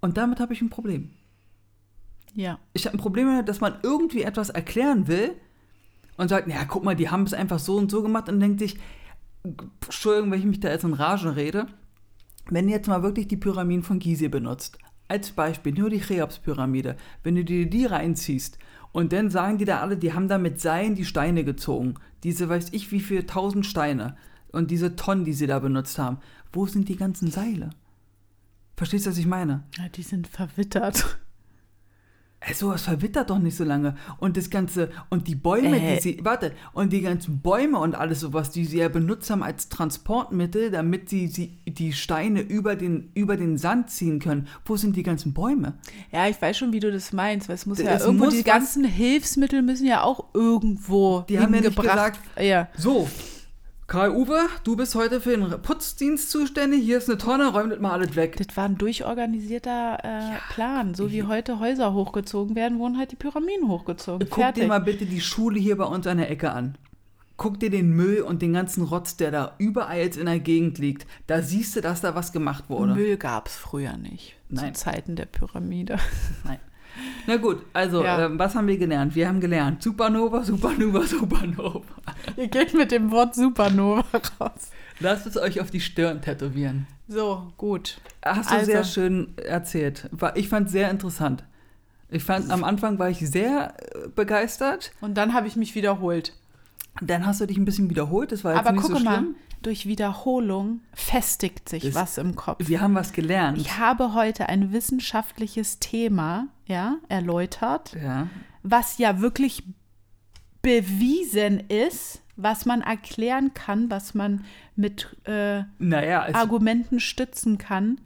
Und damit habe ich ein Problem. Ja. Ich habe ein Problem damit, dass man irgendwie etwas erklären will und sagt, ja, guck mal, die haben es einfach so und so gemacht und denkt sich, Entschuldigung, wenn ich mich da jetzt in Rage rede, wenn ihr jetzt mal wirklich die Pyramiden von Gizeh benutzt, als Beispiel, nur die Cheops-Pyramide, wenn du dir die reinziehst und dann sagen die da alle, die haben da mit Seilen die Steine gezogen, diese weiß ich wie viele tausend Steine und diese Tonnen, die sie da benutzt haben, wo sind die ganzen Seile? Verstehst du, was ich meine? ja. Die sind verwittert. Ey, sowas verwittert doch nicht so lange. Und das Ganze, und die Bäume, Äh. die sie, warte, und die ganzen Bäume und alles sowas, die sie ja benutzt haben als Transportmittel, damit sie, sie die Steine über den, über den Sand ziehen können. Wo sind die ganzen Bäume? Ja, ich weiß schon, wie du das meinst, weil es muss Es ja irgendwo, die ganzen Hilfsmittel müssen ja auch irgendwo Die haben ja nicht hingebracht. Ja. So, Karl-Uwe, du bist heute für den Putzdienst zuständig. Hier ist eine Tonne, räum das mal alles weg. Das war ein durchorganisierter äh, Plan. So wie heute Häuser hochgezogen werden, wurden halt die Pyramiden hochgezogen. Guck Fertig. dir mal bitte die Schule hier bei uns an der Ecke an. Guck dir den Müll und den ganzen Rotz, der da überall jetzt in der Gegend liegt. Da siehst du, dass da was gemacht wurde. Müll gab es früher nicht. Nein. Zu Zeiten der Pyramide. Nein. Na gut, also, Ja. ähm, was haben wir gelernt? Wir haben gelernt Supernova, Supernova, Supernova. Ihr geht mit dem Wort Supernova raus. Lasst es euch auf die Stirn tätowieren. So, gut. Hast du Also- sehr schön erzählt. Ich fand es sehr interessant. Ich fand, am Anfang war ich sehr äh, begeistert. Und dann habe ich mich wiederholt. Dann hast du dich ein bisschen wiederholt. Das war jetzt Aber nicht gucke so mal, schlimm. durch Wiederholung festigt sich Das- was im Kopf. Wir haben was gelernt. Ich habe heute ein wissenschaftliches Thema ja, erläutert, ja. was ja wirklich bewiesen ist, was man erklären kann, was man mit äh, Naja, Argumenten stützen kann.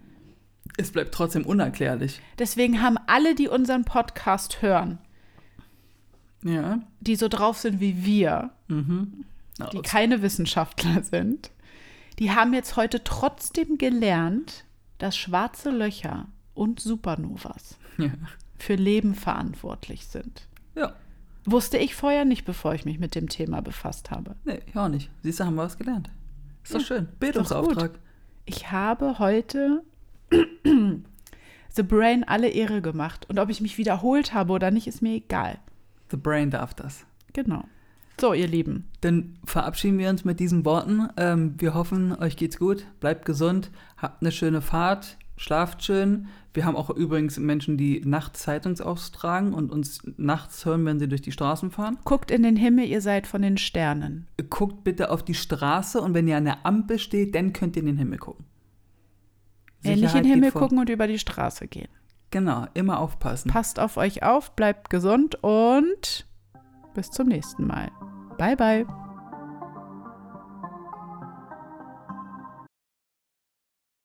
es bleibt trotzdem unerklärlich. Deswegen haben alle, die unseren Podcast hören, Ja. die so drauf sind wie wir, Mhm. Na, die keine Wissenschaftler sind, die haben jetzt heute trotzdem gelernt, dass schwarze Löcher und Supernovas ja. für Leben verantwortlich sind. ja. Wusste ich vorher nicht, bevor ich mich mit dem Thema befasst habe. Nee, ich auch nicht. Siehst du, haben wir was gelernt. Ist doch Ja, schön. Bildungsauftrag. Ich habe heute The Brain alle Ehre gemacht. Und ob ich mich wiederholt habe oder nicht, ist mir egal. The Brain darf das. Genau. So, ihr Lieben. Dann verabschieden wir uns mit diesen Worten. Ähm, wir hoffen, euch geht's gut, bleibt gesund, habt eine schöne Fahrt, schlaft schön. Wir haben auch übrigens Menschen, die nachts Zeitungs austragen und uns nachts hören, wenn sie durch die Straßen fahren. Guckt in den Himmel, ihr seid von den Sternen. Guckt bitte auf die Straße und wenn ihr an der Ampel steht, dann könnt ihr in den Himmel gucken. Äh, nicht in den Himmel gucken und über die Straße gehen. Genau, immer aufpassen. Passt auf euch auf, bleibt gesund und bis zum nächsten Mal. Bye, bye.